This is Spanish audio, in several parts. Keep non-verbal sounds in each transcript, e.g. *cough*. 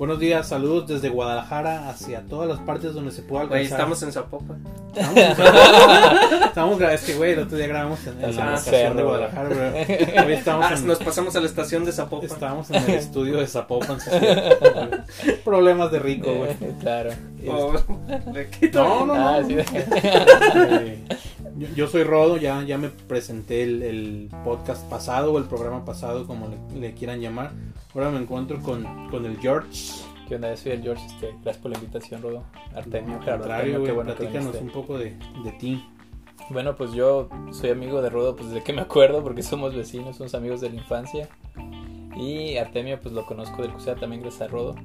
Buenos días, saludos desde Guadalajara hacia todas las partes donde se pueda Güey, alcanzar. estamos en Zapopan. Estamos, en Zapopan. *laughs* Estamos es que güey, el otro día grabamos en, en la Ah, estación de Guadalajara, bro. Hoy estamos Ah, en, nos pasamos a la estación de Zapopan. estamos en el *laughs* estudio de Zapopan. *laughs* Problemas de rico, güey. claro. Oh, le quito. No, no, no. Ah, sí. Yo, yo soy Rodo, ya, ya me presenté el, el podcast pasado o el programa pasado, como le, le quieran llamar. Ahora me encuentro con, con el George. ¿Qué onda? Yo soy el George. Este, gracias por la invitación, Rodo. Artemio, Gerardo contrario, Artemio, qué bueno que platícanos viniste. un poco de, de ti. Bueno, pues yo soy amigo de Rodo pues desde que me acuerdo porque somos vecinos, somos amigos de la infancia. Y Artemio pues lo conozco del CUSEA también gracias a Rodo.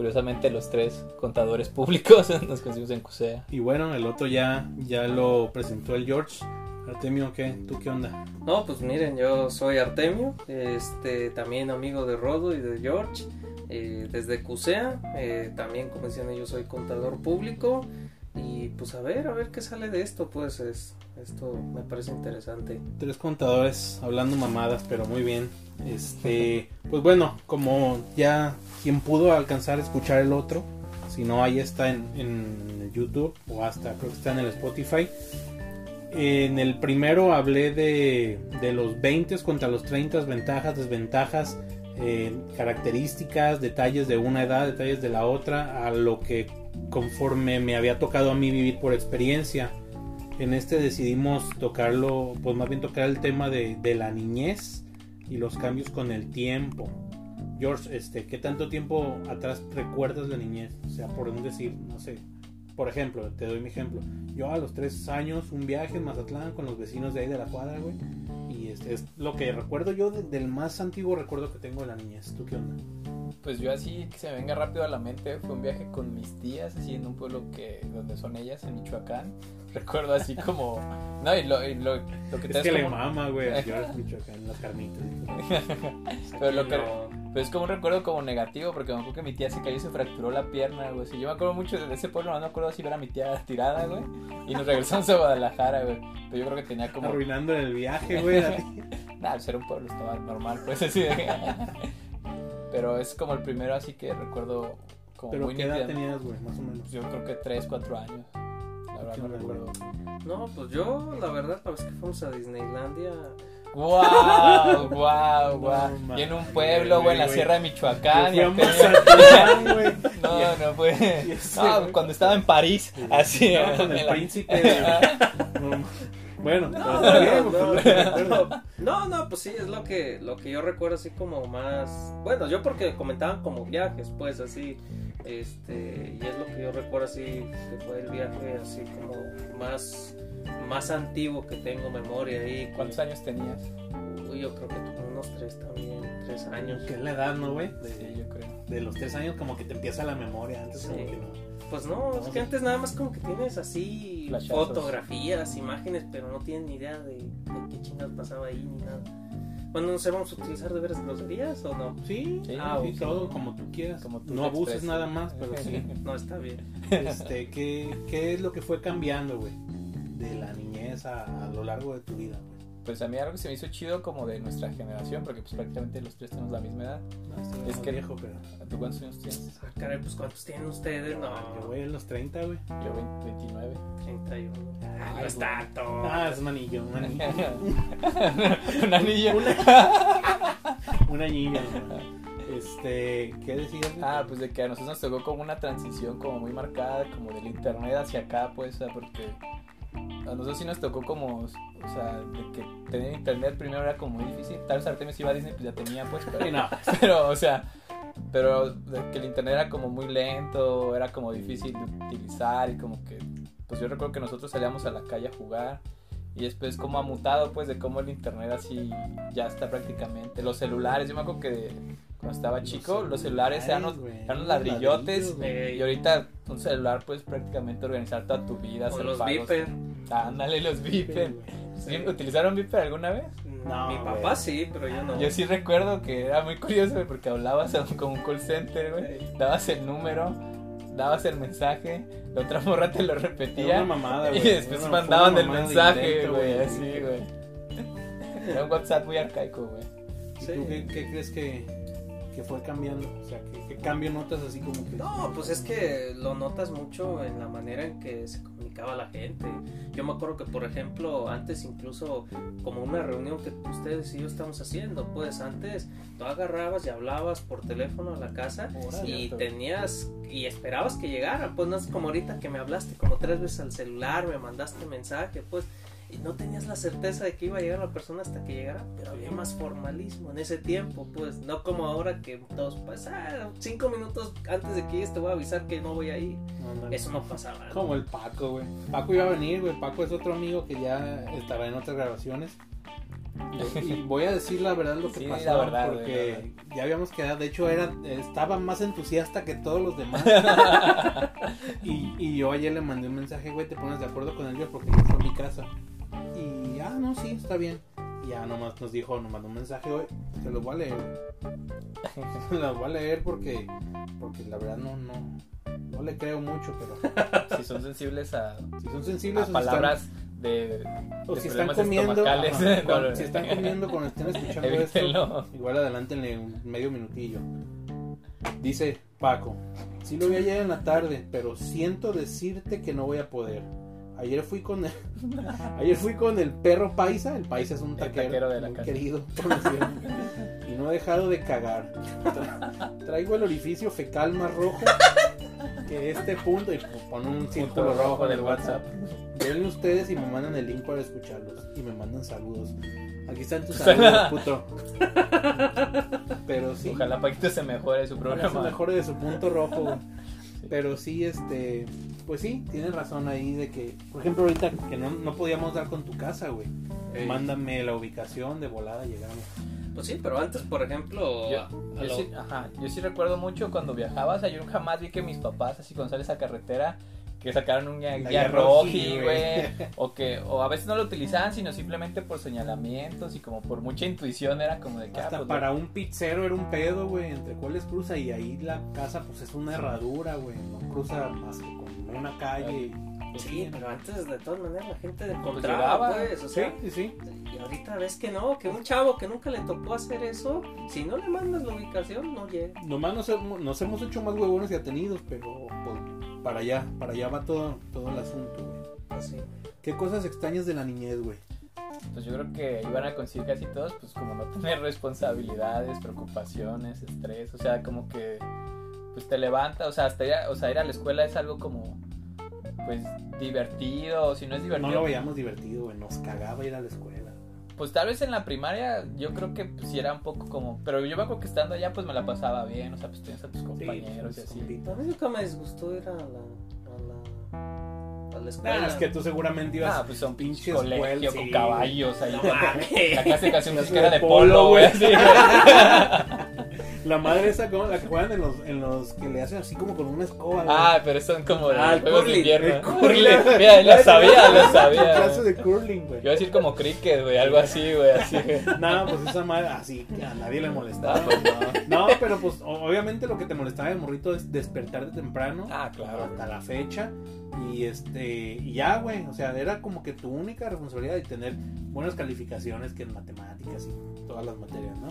Curiosamente los tres contadores públicos *laughs* nos conocimos en CUSEA. Y bueno, el otro ya, ya lo presentó el George. Artemio, ¿qué? ¿Tú qué onda? No, pues miren, yo soy Artemio, este, también amigo de Rodo y de George, eh, desde CUSEA, eh, también como decían yo soy contador público y pues a ver, a ver qué sale de esto, pues es, esto me parece interesante. Tres contadores hablando mamadas, pero muy bien. Este, pues bueno, como ya quien pudo alcanzar a escuchar el otro, si no ahí está en, en YouTube o hasta creo que está en el Spotify. En el primero hablé de, de los 20 contra los 30, ventajas, desventajas, eh, características, detalles de una edad, detalles de la otra, a lo que conforme me había tocado a mí vivir por experiencia. En este decidimos tocarlo, pues más bien tocar el tema de, la niñez y los cambios con el tiempo. George, este, ¿qué tanto tiempo atrás recuerdas la niñez? O sea, por un decir, no sé, por ejemplo, te doy mi ejemplo. Yo a los tres años, un viaje en Mazatlán con los vecinos de ahí de la cuadra, güey. Y este es lo que recuerdo yo de- del más antiguo recuerdo que tengo de la niñez. ¿Tú qué onda? Pues yo así que se me venga rápido a la mente fue un viaje con mis tías así en un pueblo que donde son ellas en Michoacán. *laughs* Recuerdo así como no y lo, y lo, lo que te Es que le como- mama, güey. *laughs* a Michoacán, las carnitas. *laughs* Pero lo que, Pero es como un recuerdo como negativo, porque me acuerdo que mi tía se cayó y se fracturó la pierna, güey. Yo me acuerdo mucho de ese pueblo, no me acuerdo si ver a mi tía tirada, güey. Y nos regresamos a Guadalajara, güey. Pero yo creo que tenía como... Arruinando el viaje, güey. a ti. Nah, pues era un pueblo, estaba normal, pues así de... Pero es como el primero así que recuerdo como Pero muy ¿qué edad nítidamente. tenías, güey? Más o menos. Yo creo que 3, 4 años. La verdad ¿Qué no recuerdo. no, pues yo la verdad la vez que fuimos a Disneylandia, ¡Wow! ¡Wow! ¡Wow! No, y en un pueblo, güey, en la güey. sierra de Michoacán. Yo y fui a *laughs* acá- Mazatlán, güey. No, no fue. y ese, No, cuando estaba en París, así. Estaba con en el la- príncipe. *laughs* No, Bueno, pero está bien, no, pues, no, no, no, pues sí, es lo que, lo que yo recuerdo así como más, bueno, yo porque comentaban como viajes, pues así, este, y es lo que yo recuerdo así, que fue el viaje así como más, más antiguo que tengo memoria ahí. ¿Cuántos años tenías? Uy, yo creo que como unos tres también, tres años. Que es la edad, ¿no, güey? Sí, De, yo creo. de los tres años como que te empieza la memoria. Antes como Sí. que no. Pues no, es que antes nada más como que tienes así Flashazos. fotografías, imágenes, pero no tienes ni idea de, de qué chingados pasaba ahí ni nada. Bueno, no sé, ¿vamos a utilizar de veras groserías o no? Sí, Sí, ah, sí, todo como tú quieras. Como tú no abuses expreses. nada más, pero sí. *laughs* No, está bien. Este, ¿qué, ¿Qué es lo que fue cambiando, güey? De la niñez a, a lo largo de tu vida. Pues a mí algo que se me hizo chido como de nuestra generación, porque pues prácticamente los tres tenemos la misma edad. No, estoy Es que- viejo, pero. ¿Tú cuántos años tienes? Ah, caray, pues ¿cuántos tienen ustedes? No, Yo voy en los 30, güey. Yo 20, 29. 31. Ay, no es tanto. Ah, es un anillo, un anillo. *laughs* Un anillo. Una *laughs* niña, güey. Este, ¿qué decías? Ah, pues de que a nosotros nos tocó como una transición como muy marcada, como del internet hacia acá, pues, o sea, porque a nosotros sí nos tocó como, o sea, de que tener internet primero era como muy difícil. Tal vez Artemis iba a Disney, pues ya tenía, pues, pero, no. *laughs* pero, o sea, pero de que el internet era como muy lento, era como difícil de utilizar y como que, pues yo recuerdo que nosotros salíamos a la calle a jugar. Y después como ha mutado pues de cómo el internet así ya está prácticamente. Los celulares, yo me acuerdo que cuando estaba chico, los celulares eran los, eran ladrillotes. güey. y ahorita un celular puedes prácticamente organizar toda tu vida. O los. Viper. Ándale, los Viper. ¿Sí? ¿Utilizaron Viper alguna vez? No, Mi papá güey. sí, pero yo no. Yo sí recuerdo que era muy curioso güey, porque hablabas con un call center, güey. Dabas el número, dabas el mensaje, la otra morra te lo Era repetía. una mamada, Y después Era una- mandaban el mensaje, güey, así, güey. Era un WhatsApp muy arcaico, güey. ¿Y Sí. tú qué, qué crees que, que fue cambiando? O sea, ¿qué, qué cambio notas así como que... No, pues es que lo notas mucho en la manera en que se comunicaba la gente. Yo me acuerdo que, por ejemplo, antes incluso como una reunión que ustedes y yo estamos haciendo, pues antes tú agarrabas y hablabas por teléfono a la casa y Cierto. tenías y esperabas que llegara, pues no es como ahorita que me hablaste como tres veces al celular, me mandaste mensaje, pues y no tenías la certeza de que iba a llegar la persona hasta que llegara, pero había más formalismo en ese tiempo, pues no como ahora que todos pues ah, cinco minutos antes de que llegues te voy a avisar que no voy a ir. No, no, Eso no pasaba. ¿no? Como el Paco, güey. Paco iba a venir, güey. Paco es otro amigo que ya estará en otras grabaciones. Y voy a decir la verdad lo que Sí, pasó. la verdad, güey, porque ya habíamos quedado. De hecho, era, estaba más entusiasta que todos los demás. *laughs* y, y yo ayer le mandé un mensaje, güey, te pones de acuerdo con él, porque yo fue a mi casa. Y, ah, no, sí, está bien. Y ya nomás nos dijo, nos mandó un mensaje, güey, te lo voy a leer. Se *laughs* lo voy a leer porque, porque la verdad no, no, no le creo mucho, pero *laughs* Si son sensibles a, si son sensibles a palabras de, o de si están comiendo, no, *laughs* no, si están comiendo cuando estén escuchando esto, igual adelántenle un medio minutillo. Dice Paco, sí lo vi ayer en la tarde, pero siento decirte que no voy a poder. Ayer fui con el, *laughs* ayer fui con el perro paisa, el paisa es un taquero, taquero de la muy casa. querido, y no he dejado de cagar. Tra- Traigo el orificio fecal más rojo que este punto y pone un círculo rojo rojo en el del WhatsApp. Denle ustedes y me mandan el link para escucharlos. Y me mandan saludos. Aquí están tus saludos, puto. Pero sí. Ojalá Paquito se mejore su Ojalá se programa. mejore de su punto rojo. Pero sí, este. Pues sí, tienes razón ahí de que. Por ejemplo, ahorita que no, no podíamos dar con tu casa, güey. Ey. Mándame la ubicación de volada, llegamos. Pues sí, pero antes, por ejemplo, Yo, a- a yo lo- sí, ajá, yo sí recuerdo mucho cuando viajaba, o sea, yo jamás vi que mis papás, así cuando sale esa carretera, que sacaron un guía, roji, güey, *laughs* o que, o a veces no lo utilizaban, sino simplemente por señalamientos y como por mucha intuición era como de que, ah, Hasta pues, para un pizzero era un pedo, güey. Entre cuáles cruza y ahí la casa, pues es una herradura, güey. No cruza más que con una calle. Pues, Sí, pero antes de todas maneras la gente llegaba. encontraba, pues, o Sí, sea, sí, sí. y ahorita ves que no, que un chavo que nunca le tocó hacer eso, si no le mandas la ubicación, no llega. Nomás nos hemos, nos hemos hecho más huevones y atenidos, pero pues, para allá, para allá va todo, todo el asunto, güey. Así. ¿Qué cosas extrañas de la niñez, güey? pues yo creo que iban a conseguir casi todos, pues como no tener responsabilidades, preocupaciones, estrés, o sea, como que, pues te levanta, o sea, hasta ir a, o sea, ir a la escuela es algo como, pues divertido, o si no es divertido, No lo veíamos divertido, güey. Nos cagaba ir a la escuela. Pues tal vez en la primaria yo creo que pues sí era un poco como... Pero yo me acuerdo que estando allá pues me la pasaba bien, o sea, pues tenías a tus compañeros y pues, así. A mí nunca me disgustó ir a la, a la, a la escuela. Nah, es que tú seguramente ibas Ah, pues son pinches colegio con sí. caballos ahí. No. La clase casi una era de polo, güey. Güey. La madre esa, como la que juegan en los, en los que le hacen así como con una escoba. güey. Ah, pero son como Ah, el juegos de curling, invierno. el curling. Mira, lo sabía, lo *laughs* sabía. *laughs* clase güey. de curling, güey. Yo iba a decir como cricket, güey, algo así, güey, así. *laughs* No, pues esa madre, así que a nadie le molestaba. Ah, pues no. No, pero pues obviamente lo que te molestaba de morrito es despertarte temprano. Ah, claro. Hasta la fecha. Y este, y ya, güey. O sea, era como que tu única responsabilidad de tener buenas calificaciones que en matemáticas y todas las materias, ¿no?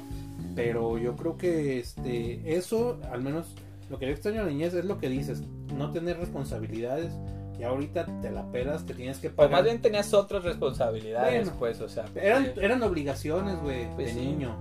Pero yo creo que este, eso, al menos lo que yo extraño a la niñez es lo que dices, no tener responsabilidades. Y ahorita te la pelas, te tienes que Pues pagar. más bien tenías otras responsabilidades, Bueno. pues, o sea. Eran, porque- eran obligaciones, güey, Pues de sí. niño.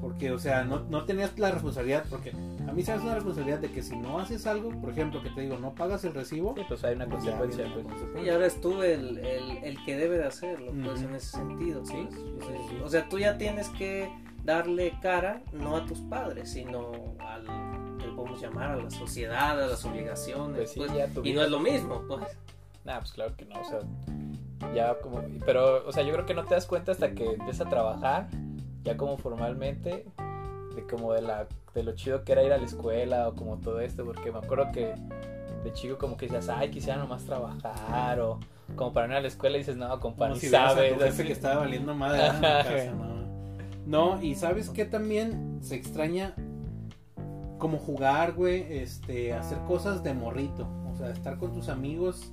Porque, o sea, no, no tenías la responsabilidad. Porque a mí se me hace una responsabilidad de que si no haces algo, por ejemplo, que te digo, no pagas el recibo. Sí, pues hay una consecuencia, pues. consecuencia. Y ahora es tú el, el, el que debe de hacerlo, pues en ese sentido. Sí, pues. sí, sí, sí. O sea, tú ya tienes que darle cara no a tus padres, sino al que podemos llamar a la sociedad, a las obligaciones. Pues sí, pues. ya y no es lo mismo, pues. Nah, pues claro que no, o sea, ya como, pero, o sea, yo creo que no te das cuenta hasta que empiezas a trabajar, ya como formalmente, de como de la, de lo chido que era ir a la escuela o como todo esto, porque me acuerdo que de chico como que decías, ay, quisiera nomás trabajar, o como para no ir a la escuela y dices, no, compa, ni si sabes, así. que estaba valiendo madre en la casa, ¿no? No, y sabes que también se extraña como jugar, güey, este, hacer cosas de morrito, o sea, estar con tus amigos,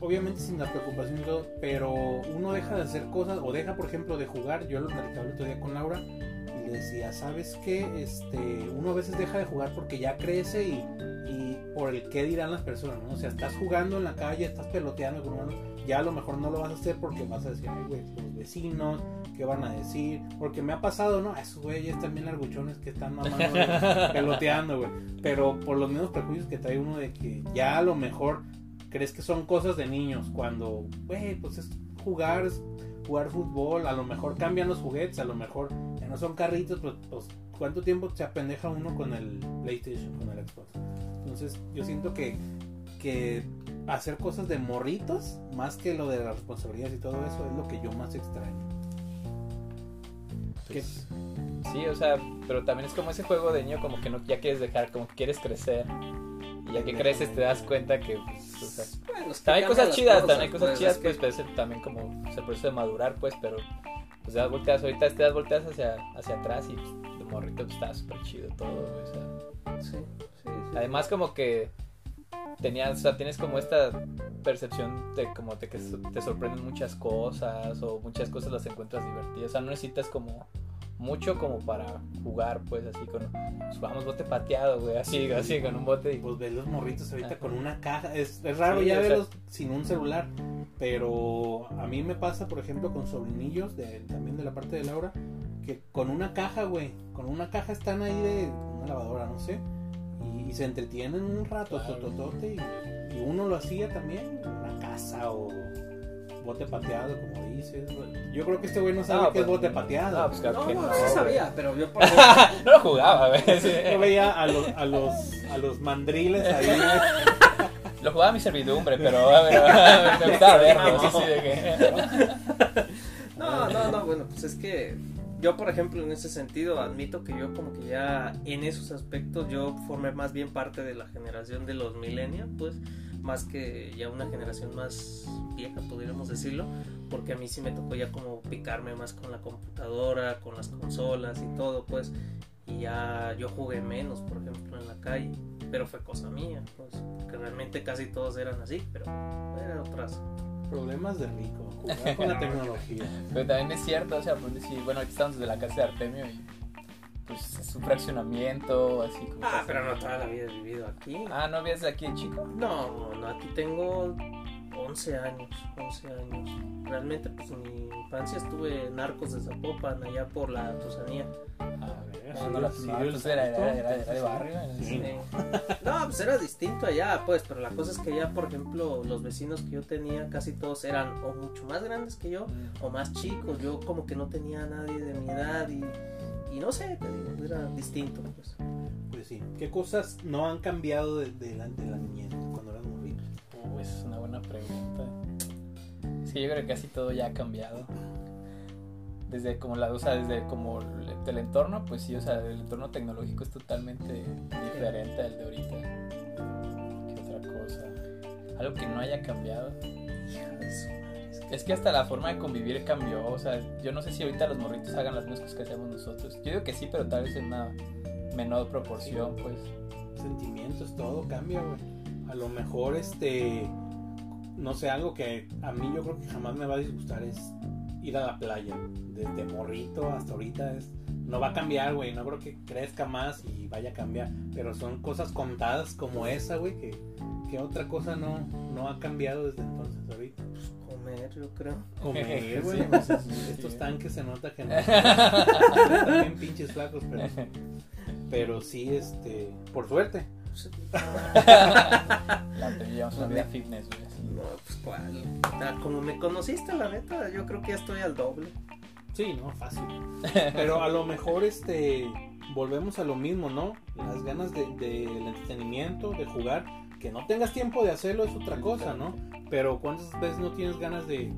obviamente sin la preocupación y todo, pero uno deja de hacer cosas, o deja, por ejemplo, de jugar, yo lo platicaba el otro día con Laura, y decía, ¿sabes qué? Este, uno a veces deja de jugar porque ya crece y, y por el qué dirán las personas, ¿no? O sea, estás jugando en la calle, estás peloteando con uno, ya a lo mejor no lo vas a hacer porque vas a decir, ay, güey, los vecinos, ¿qué van a decir? Porque me ha pasado, ¿no? Esos güeyes también larguchones que están mamando, *laughs* güey, peloteando, güey. Pero por los mismos prejuicios que trae uno de que ya a lo mejor crees que son cosas de niños, cuando, güey, pues es jugar, es jugar fútbol, a lo mejor cambian los juguetes, a lo mejor ya no son carritos, pues, pues ¿cuánto tiempo se apendeja uno con el PlayStation, con el Xbox? Entonces yo siento que, que hacer cosas de morritos, más que lo de las responsabilidades y todo eso, es lo que yo más extraño. Pues, sí, o sea, pero también es como ese juego de niño como que no ya quieres dejar, como que quieres crecer. Y ya que creces te das cuenta que pues, o sea, Bueno, es que también hay cosas chidas, también hay cosas pues, chidas, es pues, que- pero es también como o sea, el proceso de madurar, pues, pero pues te das volteas, ahorita te das volteas hacia, hacia atrás y pues, de morrito pues, estaba súper chido todo, güey, o sea. Sí, sí, sí. Además como que tenías, o sea, tienes como esta percepción de como de que te sorprenden muchas cosas o muchas cosas las encuentras divertidas, o sea, no necesitas como mucho como para jugar, pues así con pues, vamos bote pateado, güey, así, así con un bote y Pues ves los morritos ahorita Ajá. con una caja. Es, es raro Sí, ya sea- verlos sin un celular. Pero a mí me pasa, por ejemplo, con sobrinillos de, también de la parte de Laura. Que con una caja, güey. Con una caja están ahí de una lavadora, no sé. Y, y se entretienen un rato, Claro. tototote. Y, y uno lo hacía también. en Una casa o bote pateado, como dices. Yo creo que este güey no sabe No, qué es pues, bote pateado. no, pues, claro No, que no, no, sí güey. sabía, pero yo por *laughs* no lo jugaba, güey. sí. *laughs* Yo veía a los, a los, a los mandriles ahí. *laughs* Lo jugaba a mi servidumbre, pero a ver, a ver, me gustaba verlo, sí, sí, de que... No, no, no, bueno, pues es que yo, por ejemplo, en ese sentido, admito que yo como que ya en esos aspectos yo formé más bien parte de la generación de los millennials, pues, más que ya una generación más vieja, podríamos decirlo, porque a mí sí me tocó ya como picarme más con la computadora, con las consolas y todo, pues, y ya yo jugué menos, por ejemplo, en la calle, pero fue cosa mía, pues, porque realmente casi todos eran así, pero eran otras. Problemas de rico. Jugar *laughs* con la tecnología. Pero también es cierto, o sea, pues decir, bueno, aquí estamos desde la casa de Artemio y pues es un fraccionamiento, así como... Ah, pero no toda la vida he vivido aquí. Ah, ¿no vives aquí en Chico? No, no, aquí tengo 11 años, 11 años. Realmente, pues mi infancia estuve en Arcos de Zapopan, allá por la Tusanía. Ah, no, no, no, pues era, de barrio. Sí. *laughs* No, pues era distinto allá, pues, pero la cosa es que allá, por ejemplo, los vecinos que yo tenía, casi todos eran o mucho más grandes que yo, Mm. o más chicos. Yo como que no tenía a nadie de mi edad y, y no sé, te digo, era distinto, pues. Pues sí. ¿Qué cosas no han cambiado de, de la, de la niñez cuando eras morrito? Uh, esa es una buena pregunta. Es que yo creo que casi todo ya ha cambiado. Desde como la, o sea, desde como el, entorno, pues sí, o sea, el entorno tecnológico es totalmente diferente al de ahorita. ¿Qué otra cosa? Algo que no haya cambiado. Es que- hasta la forma de convivir cambió. O sea, yo no sé si ahorita los morritos hagan las cosas que hacemos nosotros. Yo digo que sí, pero tal vez en una menor proporción, pues. Sentimientos, todo cambia, güey. A lo mejor, este. No sé, algo que a mí yo creo que jamás me va a disgustar es ir a la playa. Desde morrito hasta ahorita es. No va a cambiar, güey. No creo que crezca más y vaya a cambiar. Pero son cosas contadas como esa, güey, que, que otra cosa no, no ha cambiado desde entonces ahorita. comer, yo creo. Comer, *laughs* güey. Sí, pues, sí. estos tanques se nota que no. *laughs* También pinches flacos, pero. Pero sí, este. Por suerte. *laughs* La llevamos una vida fitness, güey. no, pues cuál. Como me conociste, la neta, yo creo que ya estoy al doble. Sí, no, fácil. *laughs* Pero a lo mejor este volvemos a lo mismo, ¿no? Las ganas de- del entretenimiento, de jugar, que no tengas tiempo de hacerlo es otra cosa, ¿no? Pero cuántas veces no tienes ganas de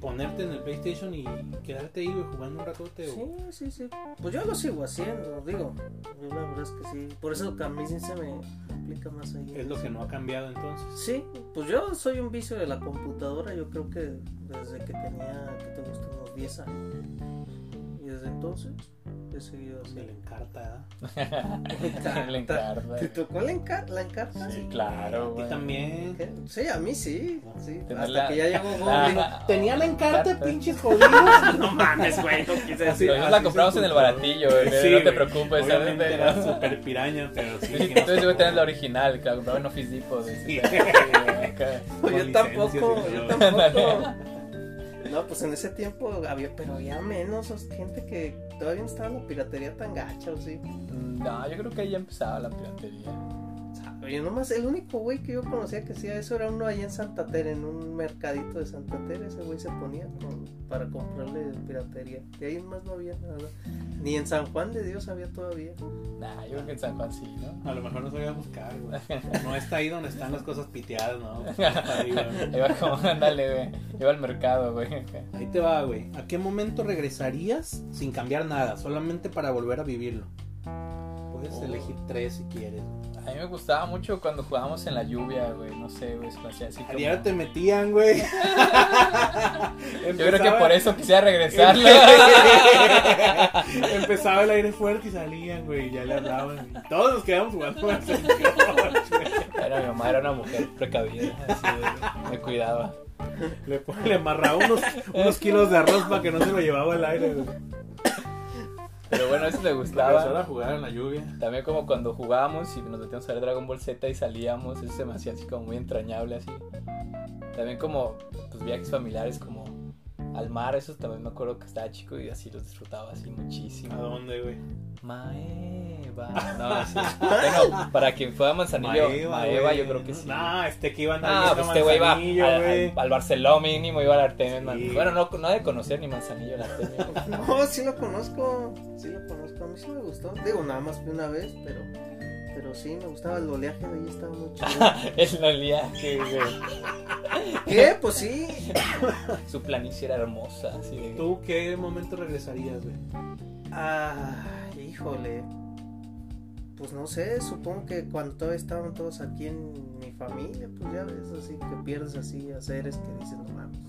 ponerte en el PlayStation y quedarte ahí jugando un ratote o- Sí, sí, sí. Pues yo lo sigo haciendo, digo. Yo la verdad es que sí. Por eso sí se me complica más ahí. es lo que no ha cambiado entonces. Sí, pues yo soy un vicio de la computadora, yo creo que desde que tenía, que te gusta, unos 10 años. Y desde entonces he he seguido así. Se le encarta, encarta. ¿Te tocó la, encar la encarta? Sí, claro, A ti güey. también. ¿Qué? Sí, a mí sí. sí. Tener Hasta la- que ya llegó. *laughs* Tenía la encarta, Encarta. pinches jodidos. *laughs* No mames, güey, no quise Así- Nosotros así la compramos en el baratillo, güey. Sí, no te preocupes, Obviamente era super piraña, pero sí. sí Entonces yo tocó. tenés la original, que la compraba en Office Depot. Sí. *laughs* Yo tampoco, y yo tampoco. No, pues en ese tiempo había, pero había menos gente que todavía no estaba la piratería tan gacha, o sí. Mm, No, yo creo que ahí ya empezaba la piratería. Oye, nomás el único güey que yo conocía que hacía eso era uno allá en Santa Tere, en un mercadito de Santa Tere. Ese güey se ponía con- para comprarle piratería. De ahí más no había nada. Ni en San Juan de Dios había todavía. Nah, yo creo que en San Juan sí, ¿no? A lo mejor no sabía buscar, güey. *laughs* No está ahí donde están las cosas piteadas, ¿no? *laughs* Está ahí, güey. Iba como, ándale, güey. Iba al mercado, güey. Ahí te va, güey. ¿A qué momento regresarías sin cambiar nada? Solamente para volver a vivirlo. Puedes Oh. elegir tres si quieres. A mí me gustaba mucho cuando jugábamos en la lluvia, güey. No sé, güey. Se así A diario te metían, güey. *laughs* Yo creo que por eso quisiera regresarlo. *laughs* Empezaba el aire fuerte y salían, güey. y Ya le hablaban. y todos nos quedamos jugando con el. *laughs* Era mi mamá, era una mujer precavida. Así, me cuidaba. Le, le amarraba unos, unos kilos de arroz para que no se lo llevaba al aire, güey. Pero bueno, eso me Empezó a gustaba. jugar en la lluvia. También como cuando jugábamos y nos metíamos a ver Dragon Ball Z y salíamos, eso se me hacía así como muy entrañable así. También como pues viajes familiares como al mar, esos también me acuerdo que estaba chico y así los disfrutaba así ¿A muchísimo. dónde, güey? Maeva. *laughs* No, sí. Bueno, para quien fue a Manzanillo, Maeva, güey. yo creo que sí. No, este que iba a Ah, pues este güey iba al, al, al Barcelona mínimo, iba al Artemio. man. Sí. Bueno, no, no de conocer ni Manzanillo, el Artemio. *laughs* No, sí lo conozco. Sí lo conozco. A mí sí me gustó. Digo, nada más que una vez, pero. Pero sí, me gustaba el oleaje de ahí, estaba muy chido. *laughs* El oleaje, güey. ¿Qué? Pues sí. Su planicie era hermosa, así de... ¿Tú qué momento regresarías, güey? Ah, híjole. Pues no sé, supongo que cuando todavía estaban todos aquí en mi familia, pues ya ves así que pierdes así a seres que dices, no mames,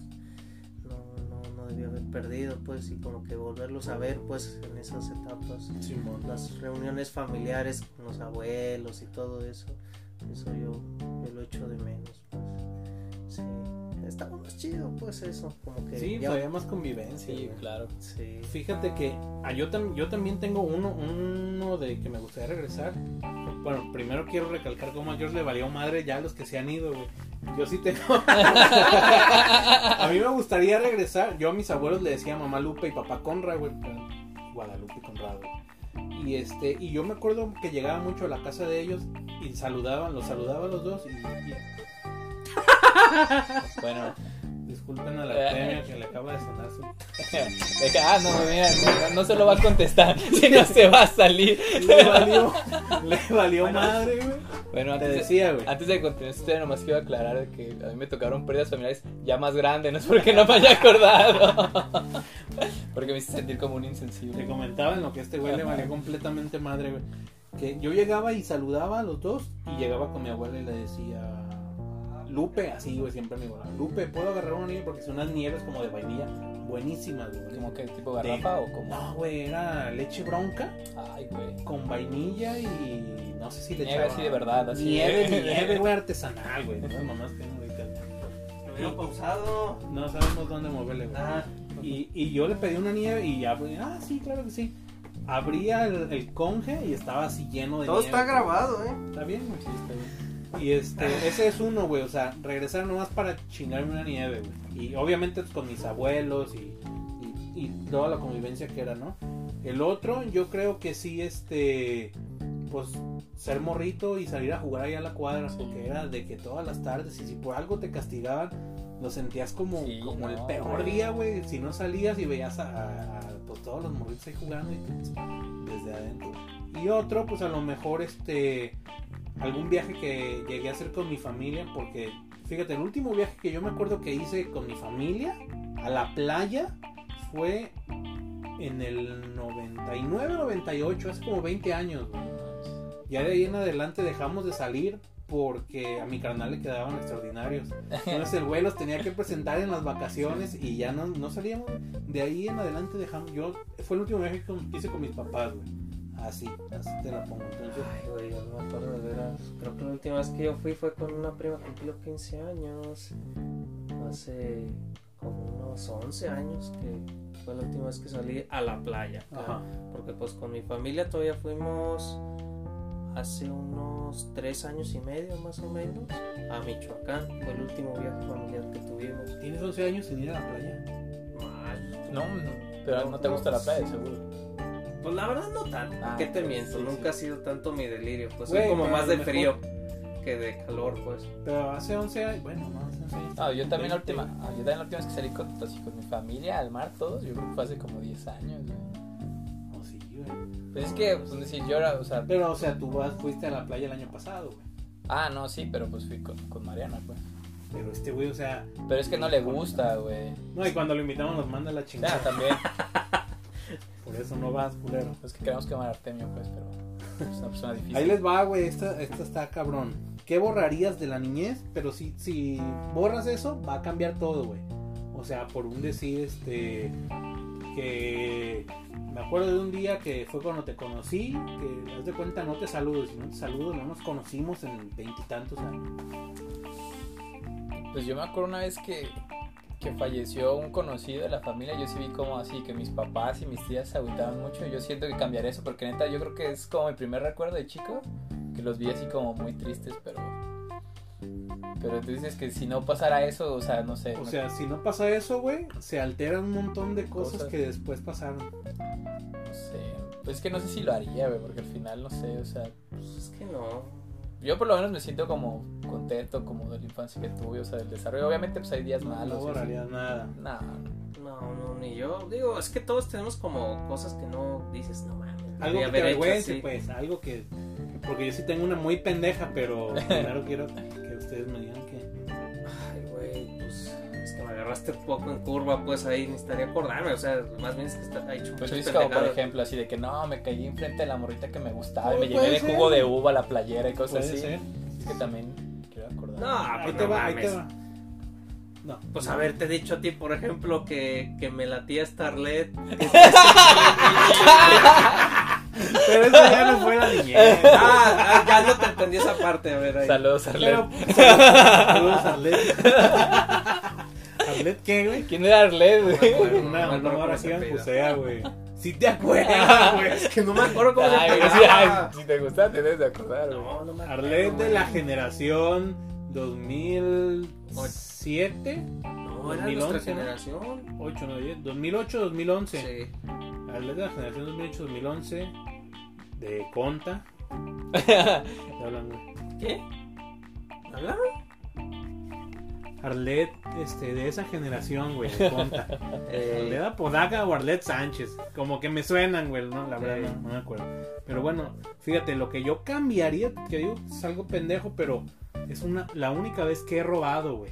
debía haber perdido, pues, y como que volverlos a ver, pues, en esas etapas. Las reuniones familiares con los abuelos y todo eso, eso yo, yo lo echo de menos, pues. Sí, estaba más chido, pues, eso, como que Sí, ya- había más convivencia. Sí, güey. claro. sí. Fíjate que ah, yo, tam- yo también tengo uno, uno de que me gustaría regresar. Bueno, primero quiero recalcar cómo a George le valió madre ya a los que se han ido, güey. Yo sí tengo. *laughs* a mí me gustaría regresar. Yo a mis abuelos le decía mamá Lupe y papá Conrad, güey. Guadalupe y Conrad, güey. Y este, y yo me acuerdo que llegaba mucho a la casa de ellos y saludaban, los saludaba a los dos y, y- Bueno, disculpen a la Artemio que le acaba de sonar su *laughs* ah, no, mira, no, no se lo va a contestar, *laughs* si no se va a salir. le valió, le valió Bueno, madre, güey. Bueno, Te antes de, decía, güey. antes de continuar historia, nomás quiero aclarar que a mí me tocaron pérdidas familiares ya más grandes, no es porque no me haya acordado. *laughs* Porque me hice sentir como un Te insensible. comentaba en lo que este güey le valió completamente madre, güey. Que yo llegaba y saludaba a los dos y llegaba con mi abuela y le decía, Lupe, así, güey, siempre me abuela, Lupe, ¿puedo agarrar una nieve? Porque son unas nieves como de vainilla buenísimas, güey. ¿Como que tipo garrafa o como? No, güey, era leche bronca Ay, güey. con vainilla y no sé si le Nieve echaba- así de verdad, así. Nieve, *laughs* nieve, güey, artesanal, güey. No, mamás que no. Lo veo pausado. no sabemos dónde moverle, güey. Ah, Y, y yo le pedí una nieve y ya, pues, ah, sí, claro que sí. Abría el, el conge y estaba así lleno de todo nieve. está grabado, ¿eh? Está bien, güey, sí, está bien. Y este, ese es uno, güey, o sea, regresar nomás para chingarme una nieve, güey. Y obviamente pues, con mis abuelos y, y, y toda la convivencia que era, ¿no? El otro, yo creo que sí, este, pues ser morrito y salir a jugar ahí a la cuadra, porque era de que todas las tardes, y si por algo te castigaban, lo sentías como, Sí, como el no, peor güey. día, güey. Si no salías y veías a, a- a, pues, todos los morritos ahí jugando y pues, desde adentro. Y otro, pues a lo mejor este algún viaje que llegué a hacer con mi familia, porque fíjate, el último viaje que yo me acuerdo que hice con mi familia a la playa fue en el 99, 98, hace como 20 años. Ya de ahí en adelante dejamos de salir porque a mi carnal le quedaban extraordinarios. Entonces el güey los tenía que presentar en las vacaciones y ya no, no salíamos. De ahí en adelante dejamos. Yo fue el último viaje que hice con mis papás, güey. Así, así te la pongo. Entonces, Ay, güey, yo no me acuerdo de veras. Creo que la última vez que yo fui fue con una prima que cumplió 15 años. Hace como unos 11 años que fue la última vez que salí a la playa. Ajá. Porque pues con mi familia todavía fuimos hace unos 3 años y medio más o menos a Michoacán. Fue el último viaje familiar que tuvimos. tienes 11 años sin ir a la playa. Ay, No, no, pero no te gusta la playa, seguro. Pues la verdad no tanto. Ah, ¿Qué te miento? sí, Nunca sí. ha sido tanto mi delirio. Pues Güey, soy como más de frío que de calor, pues. Pero hace 11 años, bueno, no, hace 11 años. No, yo también la 20. última, ah, yo también la última vez que salí con, así, con mi familia al mar todos, yo creo que fue hace como 10 años. güey. No, sí, güey. Pues es que, pues decir, yo era, o sea, Pero, o sea, tú vas, fuiste a la playa el año pasado, güey. ah, no, sí, pero pues fui con, con Mariana, pues. Pero este güey, o sea, Pero es que no le gusta, güey. no, y cuando lo invitamos nos manda la O sea, chingada. también, *laughs* Por eso no vas, culero. es que queremos quemar a Artemio, pues, pero es una persona difícil. Ahí les va, güey, esta, esta está cabrón. ¿Qué borrarías de la niñez? Pero si, si borras eso, va a cambiar todo, güey. O sea, por un decir, este, que me acuerdo de un día que fue cuando te conocí, que haz de cuenta no te saludo, si no te saludo no nos conocimos en veintitantos años. Pues yo me acuerdo una vez que, que falleció un conocido de la familia, yo sí vi como así, que mis papás y mis tías se agüitaban mucho. y Yo siento que cambiaría eso, porque neta, yo creo que es como mi primer recuerdo de chico, que los vi así como muy tristes, pero. Pero tú dices que si no pasara eso, o sea, no sé. O me- sea, si no pasa eso, güey, se alteran un montón de cosas, Cosas. que después pasaron. no sé. Pues es que no sé si lo haría, güey, porque al final, no sé, o sea. Pues es que no. Yo por lo menos me siento como contento, como de la infancia que tuve, o sea, del desarrollo. Obviamente, pues hay días malos. no así. borrarías nada. No, No, no, ni yo. Digo, es que todos tenemos como cosas que no dices, no mames. Algo que te pues, algo que... Porque yo sí tengo una muy pendeja, pero *laughs* primero quiero que ustedes me digan agarraste un poco en curva, pues ahí necesitaría acordarme. O sea, más bien es que está, ha hecho Pues muchas es como, por ejemplo, así de que no, me caí enfrente de la morrita que me gustaba y Pues me llené de jugo de uva a la playera y cosas así. ser. Es que también quiero acordar. No, Ahí pues te no va, ahí te mames. va. No, Pues no. haberte dicho a ti, por ejemplo, que, que me latía Starlet. *laughs* Pero eso ya no fue la niñez. ah, ah, ya no te entendí esa parte, a ver ahí. Saludos, Arlet. Pero, saludos, Arlet. ¿Arlet qué, güey? ¿Quién era Arlet, güey? Una, una cómo así. Pusea, güey. Si te acuerdas, *laughs* güey. Es que no me acuerdo cómo se ay, si te gusta, te debes de acordar, güey. No, no me acuerdo. Arlet de la generación 2007, No, era 2011, nuestra generación. 8, no, 10, 2008, 2011. Sí. Arlet de la generación 2008, 2011 de Conta. *laughs* ¿Qué? ¿Hablaron? Arlet, este, de esa generación, güey, de Conta. *laughs* Eh, Arlet Apodaca o Arlet Sánchez. Como que me suenan, güey, no, la verdad no, no me acuerdo. Pero bueno, fíjate, lo que yo cambiaría, que digo, es algo pendejo, pero es una, la única vez que he robado, güey.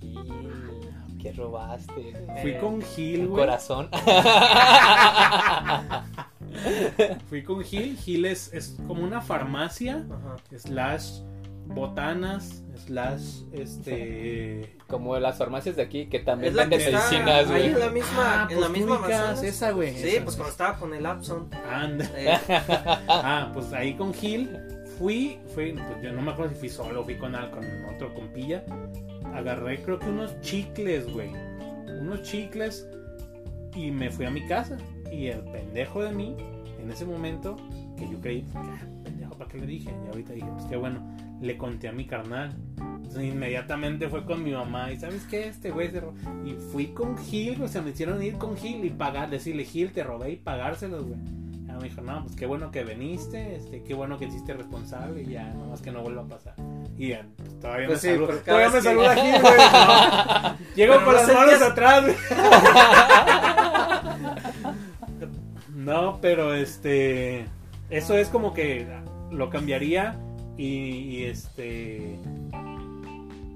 Y... ¿Qué robaste? Fui Eh, con Gil, güey. corazón. Fui con Gil. Gil es, es como una farmacia, Ajá. slash botanas, slash, este... Como las farmacias de aquí que también Es la que venden está medicinas, ahí güey. en la misma, Ah, en la pues misma tú ubicas Amazonas. esa, güey. Sí, esa. pues cuando estaba con el Apson. Anda. Eh, *laughs* Ah, pues ahí con Gil fui, fui, pues yo no me acuerdo si fui solo, fui con, con otro compilla. Agarré creo que unos chicles, güey. Unos chicles y me fui a mi casa. Y el pendejo de mí, en ese momento, que yo creí, "Ah, pendejo, ¿para qué le dije? Y ahorita dije, pues qué bueno, le conté a mi carnal. Entonces inmediatamente fue con mi mamá y ¿sabes qué? Este güey se ro-". Y fui con Gil, o sea, me hicieron ir con Gil y pagar, decirle, Gil, te robé y pagárselos, güey. Ya me dijo, no, pues qué bueno que viniste, este, qué bueno que hiciste responsable y ya, nada más que no vuelva a pasar. Y ya, pues, todavía Pues sí, me saluda, cada todavía me que- saluda Gil, güey. no. *laughs* Llego Pero con no las manos atrás, güey. *laughs* No, pero este, eso es como que lo cambiaría y, y, este,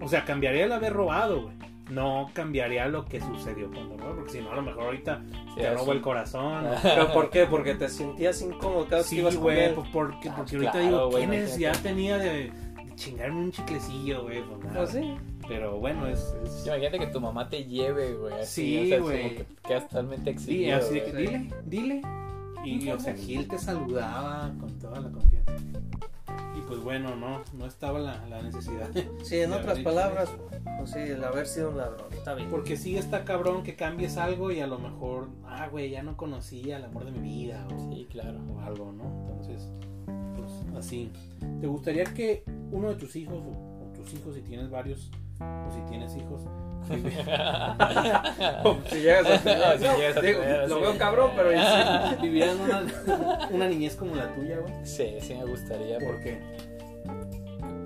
o sea, cambiaría el haber robado, güey. No cambiaría lo que sucedió cuando robó, porque si no, a lo mejor ahorita Sí, te robo el corazón. ¿no? ¿Pero por qué? Porque te sentías incómodo cada vez que Sí, ibas con güey, pues porque, Ah, porque ahorita claro, digo, ¿qué necesidad imagínate. tenía de chingarme un chiclecillo, güey. Pues, nada. Pues sí. Pero bueno, es. es... Imagínate que tu mamá te lleve, güey. así, Sí, o sea, es güey. como que quedas totalmente Sí, exhibido. así de que dile, dile. Y, o sea, Gil te saludaba con toda la confianza. Pues bueno, no, no estaba la, la necesidad. Sí, en otras palabras, pues sí, el haber sido un ladrón. Está bien. Porque sí está cabrón que cambies algo y a lo mejor, ah, güey, ya no conocía el amor de mi vida o, Sí, claro. o algo, ¿no? Entonces, pues así. ¿Te gustaría que uno de tus hijos, o, o tus hijos si tienes varios, o si tienes hijos, *laughs* Si llegas a No, si llegas a digo, tener, lo sí. veo cabrón, pero sí. *laughs* vivieran una, una niñez como la tuya, güey? Sí, sí me gustaría. ¿Por Porque, qué?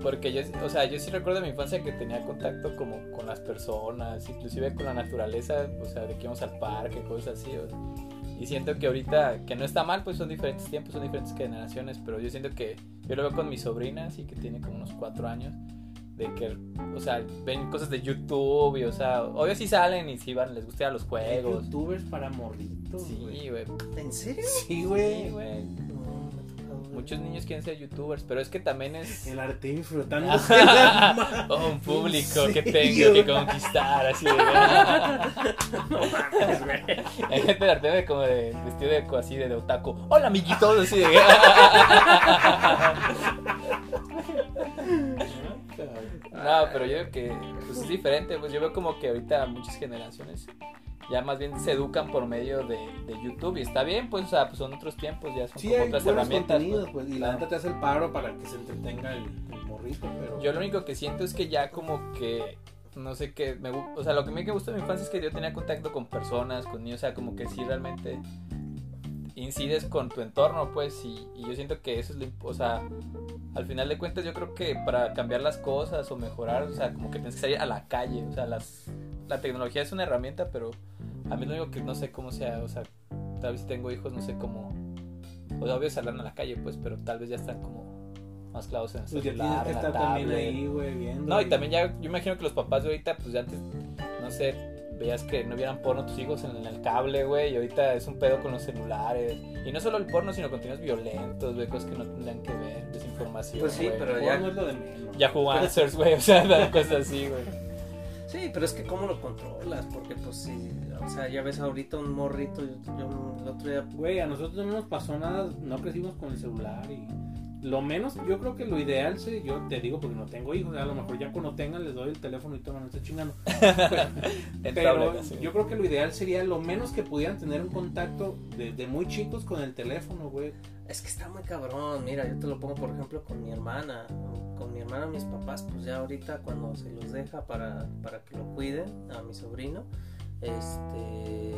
porque yo, o sea, yo sí recuerdo de mi infancia que tenía contacto como con las personas, inclusive con la naturaleza, o sea, de que íbamos al parque, cosas así. o- y siento que ahorita, que no está mal, pues son diferentes tiempos, son diferentes generaciones, pero yo siento que yo lo veo con mi sobrina, así que tiene como unos cuatro años, de que, o sea, ven cosas de YouTube y, o sea, obvio sí salen y sí van, les gusta ir a los Hay juegos. youtubers para morritos, Sí, güey. ¿En serio? Sí, Sí, güey. No, ver. Muchos niños quieren ser youtubers, pero es que también es El arte ma- *laughs* oh, un público ¿En que tengo que conquistar, así de... No mames, güey. Hay gente de arte como de vestido de así de, de otaku. Hola amiguitos, así de... *laughs* No, pero yo creo que pues, es diferente, pues yo veo como que ahorita muchas generaciones ya más bien se educan por medio de, de YouTube y está bien, pues, o sea, pues son otros tiempos, ya son Sí, como hay otras herramientas. pues. pues, y la neta te hace el paro para que se entretenga el, el morrito, pero... Yo lo único que siento es que ya como que no sé qué me o sea, lo que me gusta de mi infancia es que yo tenía contacto con personas, con niños, o sea, como que sí realmente incides con tu entorno, pues, y, y yo siento que eso es lo, o sea, al final de cuentas yo creo que para cambiar las cosas o mejorar, o sea, como que tienes que salir a la calle, o sea, las la tecnología es una herramienta, pero a mí lo único que no sé cómo sea, o sea, tal vez si tengo hijos no sé cómo o sea, obvio saldrán a la calle, pues, pero tal vez ya están como más clavados en el Pues celular, que la estar también tablet. ahí, güey, viendo. No, y también ya, yo imagino que los papás de ahorita, pues ya antes, no sé, veías que no vieran porno tus hijos en el cable, güey, y ahorita es un pedo con los celulares. Y no solo el porno, sino contenidos violentos, güey, cosas que no tendrían que ver, desinformación. Pues sí, Pero ya- no es lo de menos. Yahoo Answers, güey, o sea, *laughs* cosas así, güey. Sí, pero es que cómo lo controlas, porque pues sí, o sea, ya ves ahorita un morrito, yo, yo el otro día Güey, a nosotros no nos pasó nada, no crecimos con el celular y lo menos, yo creo que lo ideal, se, yo te digo porque no tengo hijos, a lo mejor ya cuando tengan les doy el teléfono y todo, no estoy chingando. *laughs* Pero yo creo que lo ideal sería lo menos que pudieran tener un contacto desde muy chicos con el teléfono, güey. Es que está muy cabrón, mira, yo te lo pongo por ejemplo con mi hermana, con mi hermana, mis papás, pues ya ahorita cuando se los deja para, para que lo cuiden a mi sobrino, este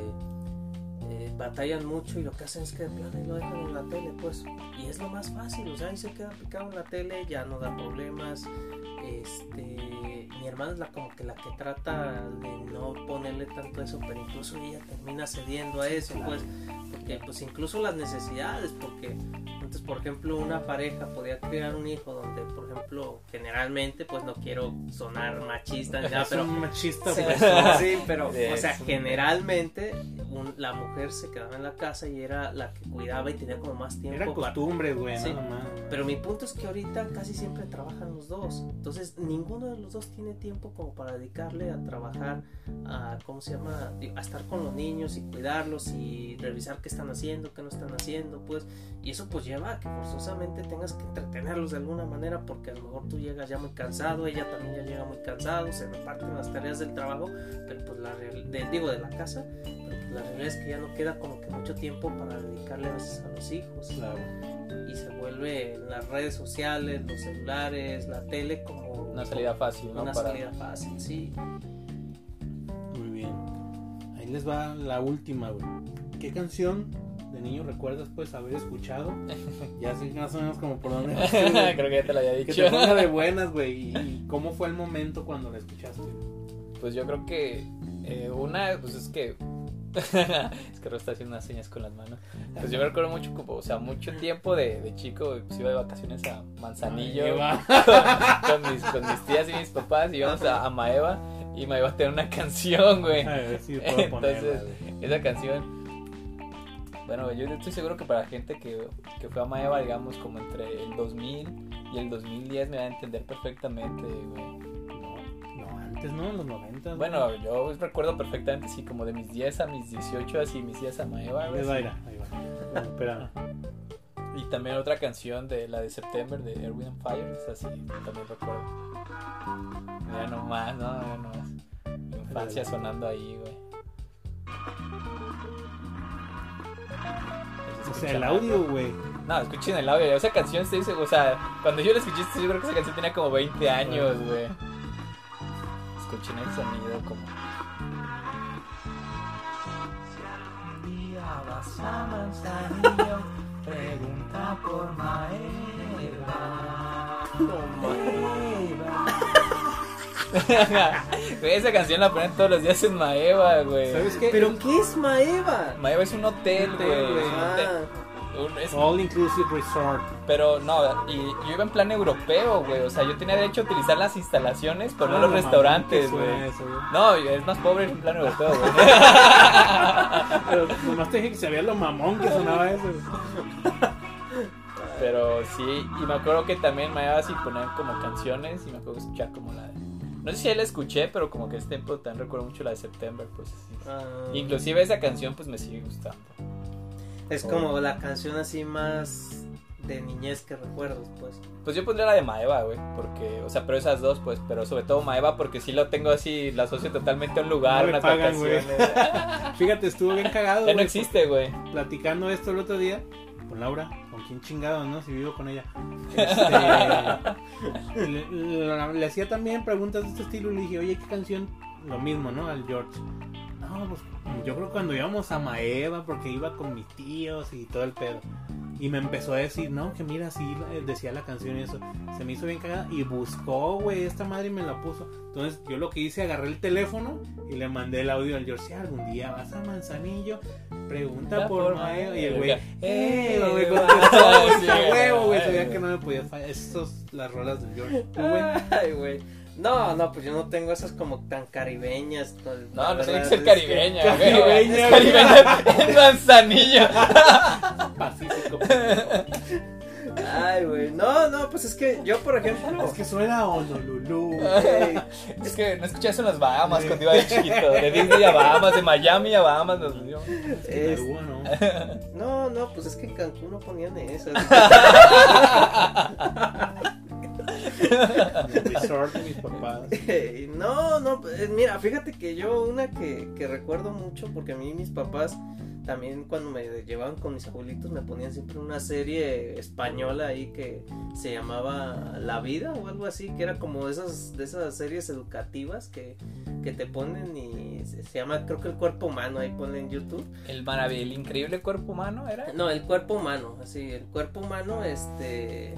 eh, batallan mucho y lo que hacen es que de plano lo dejan en la tele, pues, y es lo más fácil, o sea, ahí se queda picado en la tele, ya no da problemas, este, mi hermana es la como que la que trata de no ponerle tanto eso, pero incluso ella termina cediendo a eso, claro. pues, porque pues incluso las necesidades, porque antes por ejemplo una pareja podía criar un hijo donde por ejemplo generalmente pues no quiero sonar machista ni nada, es pero un machista, Sí, pues. *laughs* sí, pero Sí, o sea, generalmente un- la mujer se quedaba en la casa y era la que cuidaba y tenía como más tiempo Era costumbre, güey, Sí, más. Pero mi punto es que ahorita casi siempre trabajan los dos. Entonces, ninguno de los dos tiene tiempo como para dedicarle a trabajar, a, ¿cómo se llama? A estar con los niños y cuidarlos y revisar qué están haciendo, qué no están haciendo, pues. Y eso pues lleva a que forzosamente tengas que entretenerlos de alguna manera porque a lo mejor tú llegas ya muy cansado, ella también ya llega muy cansado, se reparten las tareas del trabajo, pero pues la de- digo de la casa, pero pues la realidad es que ya no queda como que mucho tiempo para dedicarle a veces a los hijos Claro. y se vuelve las redes sociales, los celulares, la tele como Una salida fácil, ¿no? una Para- salida fácil, sí. Muy bien. Ahí les va la última, güey. ¿Qué canción de niño recuerdas pues haber escuchado? *laughs* Ya sé más o menos como por dónde. *laughs* Creo que ya te lo había Que dicho. te ponga de *laughs* buenas, güey. ¿Y, y cómo fue el momento cuando la escuchaste? Pues yo creo que eh, una, pues es que es que Ro está haciendo unas señas con las manos. Pues yo me recuerdo mucho, como, o sea, mucho tiempo de, de chico, pues iba de vacaciones a Manzanillo va. con, mis, con mis tías y mis papás, íbamos a, a Maeva y Maeva tenía una canción, güey. Ponerla, Entonces, güey. esa canción, bueno, yo estoy seguro que para gente que, que fue a Maeva, digamos, como entre el 2000 Y el 2010 me va a entender perfectamente, güey. No, no, antes, ¿no? En los 90. Bueno, yo recuerdo perfectamente, sí, como de mis 10 a mis 18, así mis 10 a Maeva, Ahí va, ahí va. Espérame. Y también otra canción de la de September de Erwin and Fire, esa sí, también recuerdo. Mira nomás, ¿no? Mira nomás. Mi infancia sonando ahí, güey. O sea, el audio, güey. No, escuchen el audio. Esa canción se dice, o sea, cuando yo la escuché, estoy seguro que esa canción tenía como 20 años, güey. Escuchen el sonido como. Vas a Manzanillo, *laughs* pregunta por Maeva. Güey, *laughs* esa canción la ponen todos los días en Maeva, güey. ¿Sabes qué? ¿Pero qué es Maeva? Maeva es un hotel, güey. güey. es un hotel. Ah, es- All Inclusive Resort. Pero no, y yo iba en plan europeo, güey. O sea, yo tenía derecho a utilizar las instalaciones, pero no Ah, los lo restaurantes, güey. No, es más pobre en plan europeo, güey. *laughs* Pero *laughs* nomás te dije que sabía lo mamón que sonaba eso. Pero sí, y me acuerdo que también me iba así poner como canciones y me acuerdo escuchar como la de... No sé si ya la escuché, pero como que este tiempo también recuerdo mucho la de September, pues. sí. ah. Inclusive esa canción pues me sigue gustando. Es como la canción así más de niñez que recuerdos, pues. Pues yo pondría la de Maeva, güey, porque, o sea, pero esas dos, pues, pero sobre todo Maeva porque sí lo tengo así, la asocio totalmente a un lugar, No unas pagan. *laughs* Fíjate, estuvo bien cagado. Ya no existe, güey. Platicando esto el otro día con Laura, con quién chingado, ¿no? Si vivo con ella. *laughs* Este, le, le- le hacía también preguntas de este estilo y le dije, oye, ¿qué canción? Lo mismo, ¿no? Al George. No, pues yo creo que cuando íbamos a Maeva, porque iba con mis tíos y todo el pedo. Y me empezó a decir, no, que mira, así eh, decía la canción y eso. Se me hizo bien cagada. Y buscó, güey, esta madre y me la puso. Entonces yo lo que hice, agarré el teléfono y le mandé el audio al George. Si algún día vas a Manzanillo, pregunta por Maeva. Y el güey, ¡eh! Contestó, Sí, huevo, güey. Sabía que no me podía fallar. Esas son las rolas del George. *laughs* Ay, güey. No, no, pues yo no tengo esas como tan caribeñas. No, no tiene que ser caribeña, güey. Caribeña, Es caribeña en Manzanillo. Pacífico. Ay, güey. No, no, pues es que yo, por ejemplo. Es que suena a Honolulu. Es que no escuché eso en las Bahamas cuando iba de chiquito. De Disney a Bahamas, de Miami a Bahamas nos dio. es- ¿no? no, no, pues es que en Cancún no ponían esas. *laughs* Resort *laughs* de mis papás. No, no, eh, mira, fíjate que yo una que, que recuerdo mucho, porque a mí mis papás también cuando me llevaban con mis abuelitos me ponían siempre una serie española ahí que se llamaba La Vida o algo así, que era como de esas, de esas series educativas que, que te ponen y se, se llama creo que el cuerpo humano, ahí ponen en YouTube. El maravilloso, el increíble cuerpo humano era. No, el cuerpo humano, así, el cuerpo humano, este...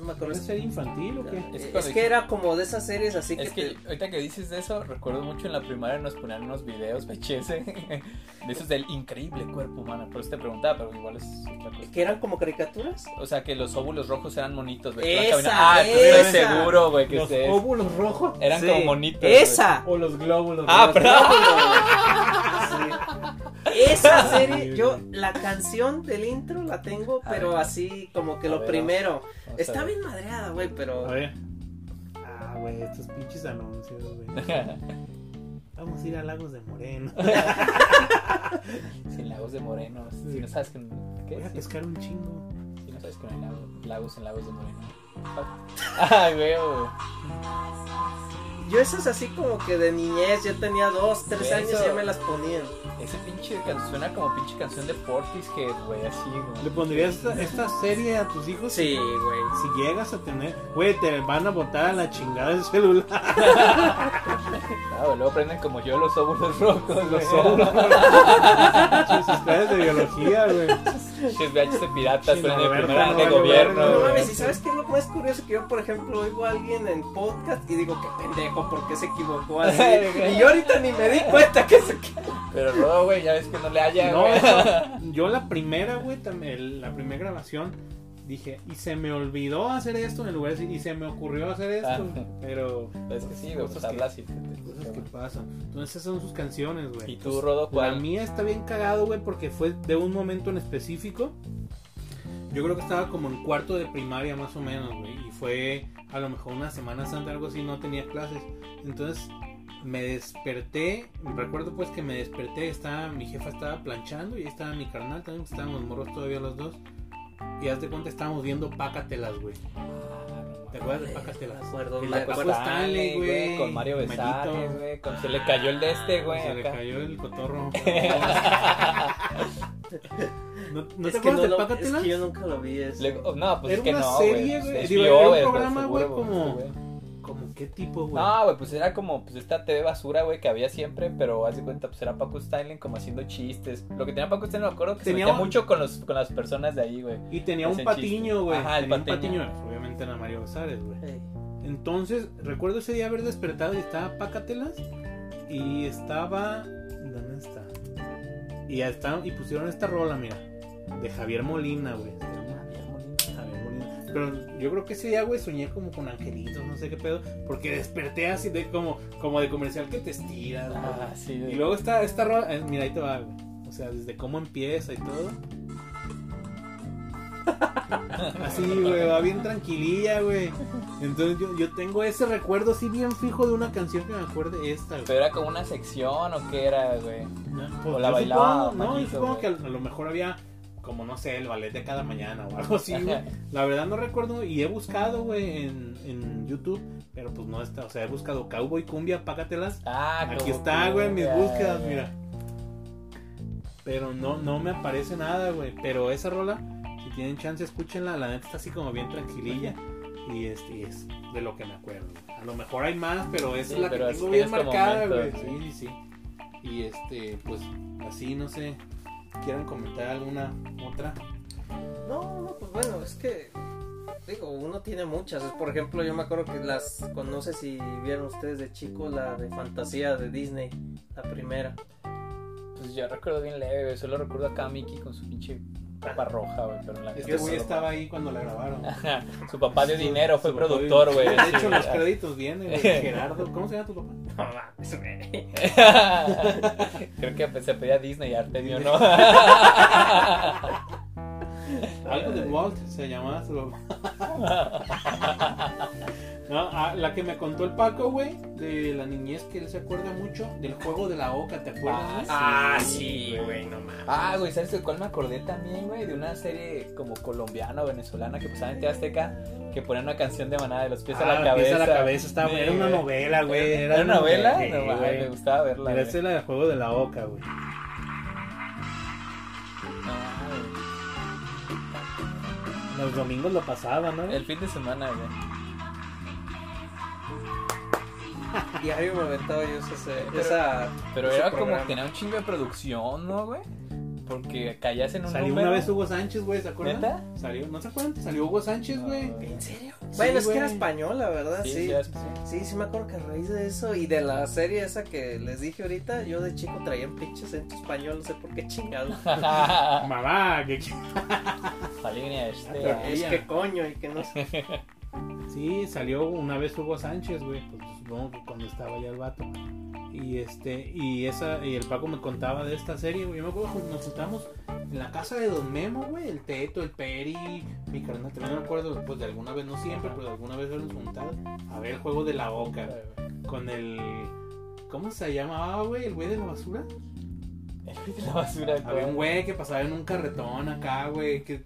No, me acuerdo. ¿Es serie infantil o qué? Es que era como de esas series así que, Es que te- ahorita que dices de eso, recuerdo mucho en la primaria nos ponían unos videos VHS *laughs* de esos del increíble cuerpo humano. Por eso te preguntaba, pero igual es otra cosa. que eran como caricaturas. O sea, que los óvulos rojos eran monitos, güey. Esa. Ah, estoy seguro, güey, que ¿Los óvulos rojos? eran Sí. como monitos. Esa. O los glóbulos Ah, rojos. *laughs* Esa *laughs* serie, yo la canción del intro la tengo, pero así como que A lo ver, primero. Está bien madreada, güey, pero A ver. Ah, güey, estos pinches anuncios, güey. *laughs* Vamos a ir a Lagos de Moreno. *laughs* Sin lagos de Moreno. Si no sabes que. ¿Qué? Voy a pescar un chingo. si no sabes que no hay lagos, lagos en lagos de Moreno. Ay, güey, güey. Yo esas así como que de niñez, yo tenía dos, tres Eso. años y ya me las ponían. Ese pinche canción suena como pinche canción de Portishead, güey, así, güey. ¿Le pondrías esta, esta serie a tus hijos? Sí, güey. Si llegas a tener. Güey, te van a botar a la chingada el celular. *laughs* Ah, güey, luego prenden como yo los óvulos rojos, Los óvulos. *laughs* Sus clases de biología, güey. Pinches VHS de piratas, pero no, de Berta, primera no de gobierno, No mames, ¿y sabes qué es lo más curioso? Que yo, por ejemplo, oigo a alguien en podcast y digo, qué pendejo, ¿por qué se equivocó *laughs* así? y yo ahorita ni me di cuenta que se equivocó. Pero no, güey, ya ves que no le haya, No, güey. yo, la primera, güey, tam- el- la primera grabación, dije, y se me olvidó hacer esto en lugar de decir, y se me ocurrió hacer esto. Ah. Pero. *laughs* Es que sí, güey, pues Cosas que- hablas y te- Cosas que pasan. Entonces, esas son sus canciones, güey. ¿Y tú, Rodo, La cuál? mía está bien cagado, güey, porque fue de un momento en específico. yo creo que estaba como en cuarto de primaria más o menos, güey. Y fue a lo mejor una semana santa, algo así, no tenía clases. Entonces me desperté, recuerdo pues que me desperté, estaba, mi jefa estaba planchando y estaba mi carnal también, estábamos morros todavía los dos. Y haz de cuenta estábamos viendo Pácatelas, güey. ¿Te acuerdas de Pácatelas? Me acuerdo, me acuerdo. Stanley, güey. Con Mario. Besares, güey. Con se le cayó el de este, güey. Se le acá. cayó el cotorro. *laughs* ¿No, ¿no es te acuerdas no de lo- Pácatelas? Es que yo nunca lo vi eso. Le- no, pues Era es que una no, serie, güey. era un programa, güey, como- güey. ¿Cómo qué tipo, güey? No, güey, pues era como pues esta TV basura, güey, que había siempre, pero haz de cuenta, pues era Paco Stanley como haciendo chistes. Lo que tenía Paco Stanley, me acuerdo que Tenía se metía un- mucho con, los, con las personas de ahí, güey. Y tenía un patiño, güey. Ajá, el Tenía un patiño. patiño. Obviamente era Mario Besares, güey. Ey. Entonces, recuerdo ese día haber despertado y estaba Pácatelas. Y estaba. ¿Dónde está? Y ya está. Y pusieron esta rola, mira. De Javier Molina, güey. Pero yo creo que ese día, güey, soñé como con angelitos, no sé qué pedo. Porque desperté así de como, como de comercial que te estiras. Ah, sí, Y luego está esta rola, eh, mira ahí te va, güey. O sea, desde cómo empieza y todo. *laughs* Así, güey, va bien tranquililla, güey. Entonces yo, yo tengo ese recuerdo así bien fijo de una canción que me acuerde esta, güey. Pero era como una sección o qué era, güey. Pues, o la yo bailaba supongo- no, yo supongo que a lo mejor había como no sé, el ballet de cada mañana o algo así, güey. La verdad no recuerdo y he buscado, güey, en, en YouTube, pero pues no está, o sea, he buscado Cowboy Cumbia, págatelas. Ah, Aquí está, güey, mis búsquedas, mira. Pero no, no me aparece nada, güey. Pero esa rola, si tienen chance, escúchenla. La neta está así como bien tranquililla. Y este y es de lo que me acuerdo. A lo mejor hay más, pero esa Sí, es la que tengo es- bien en este marcada, güey. Sí, sí, sí. Y este, pues así, no sé. ¿Quieran comentar alguna otra? No, no, pues bueno, es que digo, uno tiene muchas. Por ejemplo, yo me acuerdo que las, no sé si vieron ustedes de chico la de fantasía de Disney, la primera. Pues yo recuerdo bien leve. Solo recuerdo acá a Mickey con su pinche capa roja, güey. Pero en la Este güey estaba ahí cuando la grabaron. Su papá dio Su- dinero, fue productor, güey. De hecho, los créditos vienen, güey. *laughs* Gerardo. ¿Cómo se llama tu papá? No mames, güey. *laughs* Creo que se pedía Disney Artemio, ¿no? *laughs* *laughs* Algo de Walt se llamaba su papá. *laughs* No, ah, la que me contó el Paco, güey, de la niñez que él se acuerda mucho, del juego de la oca, ¿te acuerdas? Ah, sí, güey, no mames. Ah, güey, ¿sabes de cuál me acordé también, güey? De una serie como colombiana o venezolana que pasaba en Azteca que ponía una canción de manada de los pies a Ah, la cabeza. Pies a la cabeza, estaba, Sí, era una novela, güey. ¿Era una novela? No, güey. me gustaba verla. Es la del juego de la oca, güey. Los domingos lo pasaba, ¿no? El fin de semana, güey. *laughs* Diario me aventaba yo esa, Pero- esa Pero ese era como que tenía un chingo de producción, ¿no, güey? Porque callas en un Salió número. una vez Hugo Sánchez, güey, ¿se acuerdan? ¿Neta? Salió, ¿no se acuerdan? Salió Hugo Sánchez, güey. ¿En serio? Sí, bueno, es que era güey. española, ¿verdad? Sí, Sí. sí, me acuerdo que a raíz de eso y de la serie esa que les dije ahorita, yo de chico traía un pinche acento español, no sé por qué chingado. *laughs* Mamá, que *laughs* este. Es que coño y que no sé. *laughs* Sí, salió una vez Hugo Sánchez, güey, pues supongo que cuando estaba ya el vato. Y este, y esa, y el Paco me contaba de esta serie, güey. Yo me acuerdo que nos juntamos en la casa de Don Memo, güey, el Teto, el Peri, mi carnal, también me acuerdo, pues de alguna vez, no siempre, pero de alguna vez nos juntado a ver el juego de la Oca, con el, ¿cómo se llamaba, güey? El güey de la basura. El de la basura. Había un güey que pasaba en un carretón acá, güey, que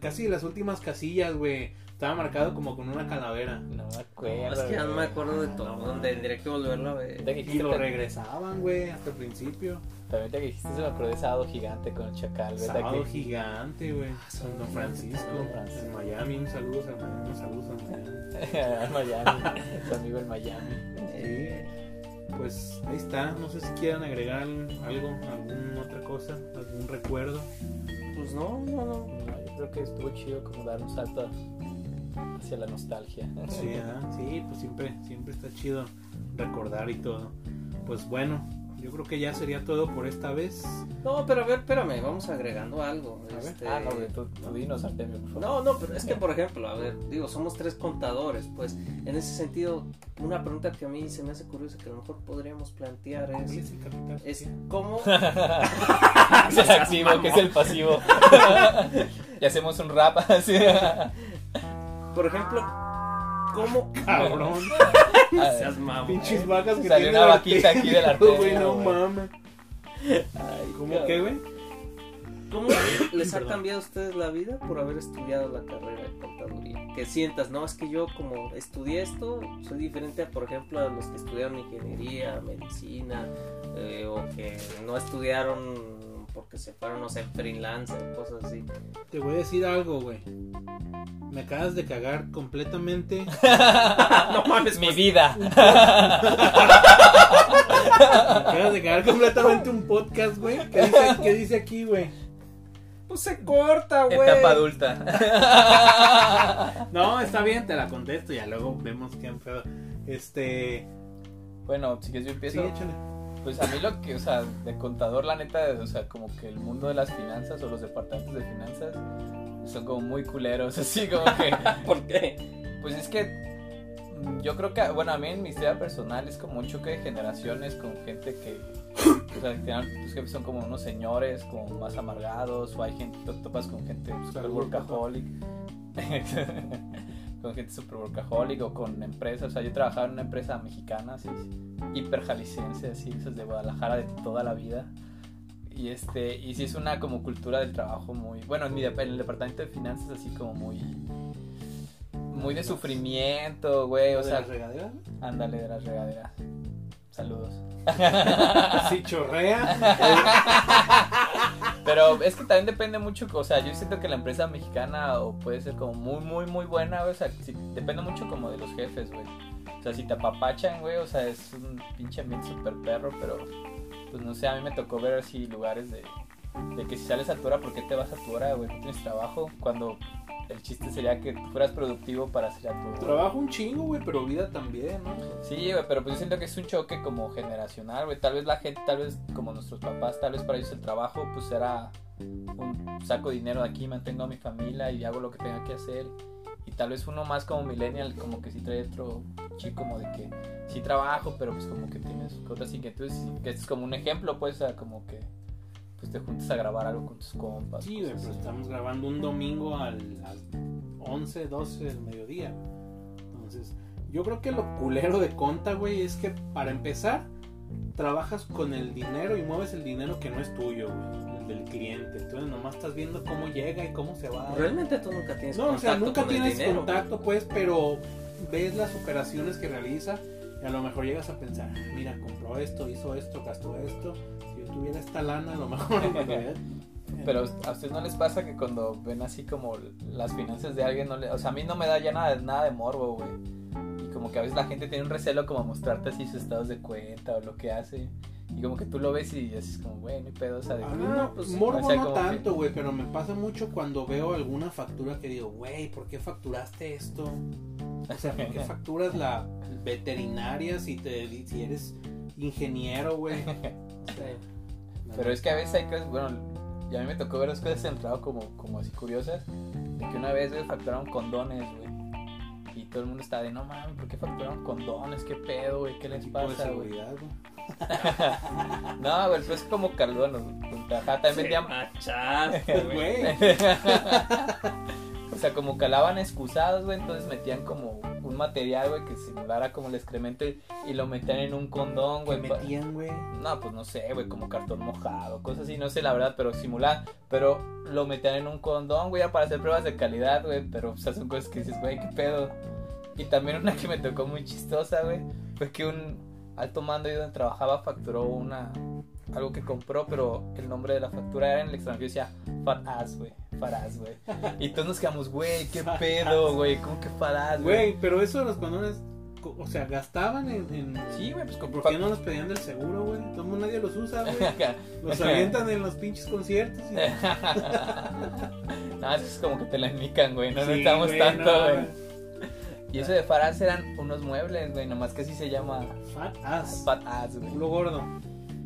casi las últimas casillas, güey, estaba marcado como con una calavera. No me acuerdo. Es que ya no me acuerdo de todo, no, tendría que volverlo a ver. Y lo regresaban, güey, hasta el principio. También te que dijiste se me acordé de Sábado Gigante con el Chacal, ¿verdad? Sábado que... gigante, güey. San Don Gigante, Francisco, Francisco. en Miami. Un saludo a Miami, un saludo a Miami. *laughs* Miami, su amigo el Miami. Sí. Pues ahí está. No sé si quieran agregar algo, alguna otra cosa, algún recuerdo. Pues no, no, no. No, yo creo que estuvo chido como dar un salto hacia la nostalgia. Sí, sí, pues siempre, siempre está chido recordar y todo. Pues bueno, yo creo que ya sería todo por esta vez. No, pero a ver, espérame, vamos agregando algo. A ver. este- Ah, no, tú, tú dinos, Artemio, por favor. No, no, pero es que por ejemplo, a ver, digo, somos tres contadores, pues en ese sentido, una pregunta que a mí se me hace curiosa que a lo mejor podríamos plantear ¿Cuál es, es el capital? es cómo, *laughs* es el activo, que es el pasivo. *laughs* y hacemos un rap *laughs* así. Por ejemplo, ¿cómo? Cabrón. *laughs* Seas mamón. Pinches vacas que Salió tiene una vaquita aquí del Artemio, *laughs* güey, no güey. mames. ¿Cómo que, güey? ¿Cómo les ha cambiado a ustedes la vida por haber estudiado la carrera de contaduría? Que sientas, no, es que yo como estudié esto, soy diferente a, por ejemplo, a los que estudiaron ingeniería, medicina, eh, o que no estudiaron porque se fueron, no sé, freelancer, cosas así. Te voy a decir algo, güey. Me acabas de cagar completamente. *laughs* no mames, Mi pues, vida. *laughs* Me acabas de cagar completamente un podcast, güey. ¿Qué dice, qué dice aquí, güey? pues se corta, güey. Etapa adulta. No, está bien, te la contesto. Ya luego vemos qué pedo. Este. Bueno, si quieres yo empiezo. Sí, échale. Pues a mí lo que, o sea, de contador, la neta, o sea, como que el mundo de las finanzas o los departamentos de finanzas son como muy culeros, *laughs* así como que, *laughs* ¿Por qué? pues es que mm, yo creo que, bueno, a mí en mi historia personal es como un choque de generaciones con gente que, o sea, que tus jefes son como unos señores, como más amargados, o hay gente, te topas con gente super Saludos, workaholic, *laughs* con gente super workaholic o con empresas, o sea, yo trabajaba en una empresa mexicana, así, hiper jalisciense, así, esas de Guadalajara de toda la vida. Y este, y sí es una como cultura del trabajo muy, bueno, en, mi en el departamento de finanzas así como muy muy de sufrimiento, güey, o ¿De sea, las regaderas? ándale de las regaderas. Saludos. *laughs* Sí, chorrea. *laughs* Pero es que también depende mucho, o sea, yo siento que la empresa mexicana o puede ser como muy, muy, muy buena, o sea, sí, depende mucho como de los jefes, güey. O sea, si te apapachan, güey, o sea, es un pinche ambiente súper perro, pero pues no sé, a mí me tocó ver así lugares de, de que si sales a tu hora, ¿por qué te vas a tu hora, güey? No tienes trabajo, cuando el chiste sería que tú fueras productivo para hacer a tu hora. Trabajo un chingo, güey, pero vida también, ¿no? Sí, güey, pero pues yo siento que es un choque como generacional, güey. Tal vez la gente, tal vez como nuestros papás, tal vez para ellos el trabajo pues era un saco dinero de aquí, mantengo a mi familia y hago lo que tenga que hacer. Y tal vez uno más como millennial, como que sí trae otro chico como de que sí trabajo, pero pues como que tienes otras inquietudes. Que es como un ejemplo, pues, como que pues te juntas a grabar algo con tus compas. Sí, güey, pero estamos grabando un domingo al, al 11, 12 del mediodía. Entonces, yo creo que lo culero de Conta, güey, es que para empezar, trabajas con el dinero y mueves el dinero que no es tuyo, güey, el del cliente. Entonces, nomás estás viendo cómo llega y cómo se va. Realmente tú nunca tienes No, o sea, contacto nunca con el tienes dinero. contacto, pues, pero ves las operaciones que realiza y a lo mejor llegas a pensar, mira, compró esto, hizo esto, gastó esto. Tuviera esta lana, a lo mejor. *laughs* Pero a ustedes no les pasa que cuando ven así como las finanzas de alguien, no le, o sea, a mí no me da ya nada, nada de morbo, güey. Y como que a veces la gente tiene un recelo como mostrarte así sus estados de cuenta o lo que hace. Y como que tú lo ves y es como, güey, no hay pedo, o sea, de A que- mí no, pues, morbo no que- tanto, güey, pero me pasa mucho cuando veo alguna factura que digo, güey, ¿por qué facturaste esto? O sea, ¿por qué *laughs* facturas la veterinaria si, te, si eres ingeniero, güey? *laughs* O sea. Pero es que a veces hay cosas, bueno, y a mí me tocó ver las cosas en el trabajo como, como así curiosas. De que una vez, güey, facturaron condones, güey. Y todo el mundo estaba de, no mames, ¿por qué facturaron condones? ¿Qué pedo, güey? ¿Qué les pasa, güey? seguridad, güey. *laughs* No, güey, pues es como Cardono. Ajá, también vendían, machaste, *laughs* güey. O sea, como calaban excusados, güey, entonces metían como un material, güey, que simulara como el excremento y, y lo metían en un condón, ¿qué güey. pa- metían, güey? No, pues no sé, güey, como cartón mojado, cosas así, no sé la verdad, pero simulaban. Pero lo metían en un condón, güey, ya para hacer pruebas de calidad, güey, pero o sea, son cosas que dices, güey, qué pedo. Y también una que me tocó muy chistosa, güey, fue que un alto mando ahí donde trabajaba facturó una algo que compró, pero el nombre de la factura era en el extranjero y decía Fat Ass, güey. Güey. Y todos nos quedamos, güey, qué pedo, güey, ¿cómo que Fat Ass, güey? Güey, pero eso de los condones, co- o sea, gastaban en... en... Sí, güey, pues ¿Por qué no los pedían del seguro, güey? Todo nadie los usa, güey. Los avientan en los pinches conciertos. y- *laughs* no, eso es como que te la indican, güey, no Sí, necesitamos güey, tanto, no, güey. Y eso de Faraz eran unos muebles, güey, nomás que así se llama Fat ass. Fat Ass, güey. Culo gordo.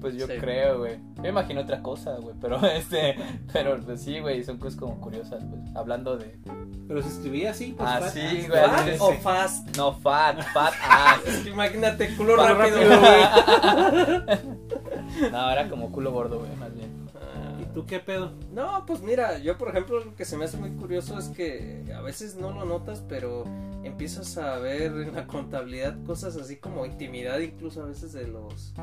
Pues yo Sí. creo, güey. Yo me imagino otra cosa, güey, pero *laughs* este, pero pues sí, güey, son cosas como curiosas, pues, hablando de... Pero se escribía así, pues. Ah, fat sí, ass. güey, ¿Fat o fast? No, Fat, Fat Ass. *laughs* Es que imagínate, culo Fat rápido. rápido, güey. *laughs* No, era como culo gordo, güey, más bien. Ah, ¿Y ¿tú qué pedo? No, pues mira, yo por ejemplo lo que se me hace muy curioso es que a veces no lo notas, pero empiezas a ver en la contabilidad cosas así como intimidad incluso a veces de los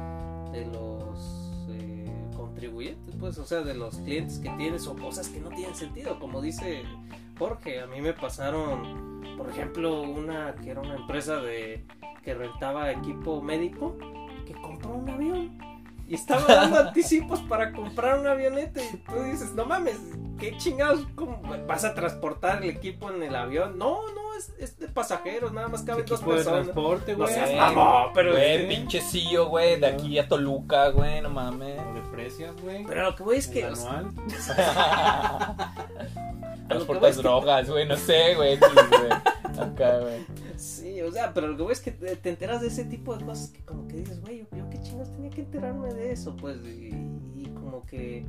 de los eh, contribuyentes, pues, o sea, de los clientes que tienes o cosas que no tienen sentido, como dice Jorge, a mí me pasaron, por ejemplo, una que era una empresa de que rentaba equipo médico que compró un avión y estaba dando *laughs* anticipos para comprar una avioneta y tú dices, no mames, qué chingados, ¿cómo vas a transportar el equipo en el avión? No, no, es, es de pasajeros, nada más caben dos Equipo de personas. transporte, No güey. seas Güey, mamón, pero güey, güey, de aquí a Toluca, güey, no mames. De precios, güey. Pero lo que voy es que, El o sea, anual. *laughs* Transportas es que- drogas, güey, no sé, güey. Güey. Acá, güey. sí, o sea, pero lo que voy es que te, te enteras de ese tipo de cosas que como que dices, güey, chingados tenía que enterarme de eso, pues, y, y como que... eh,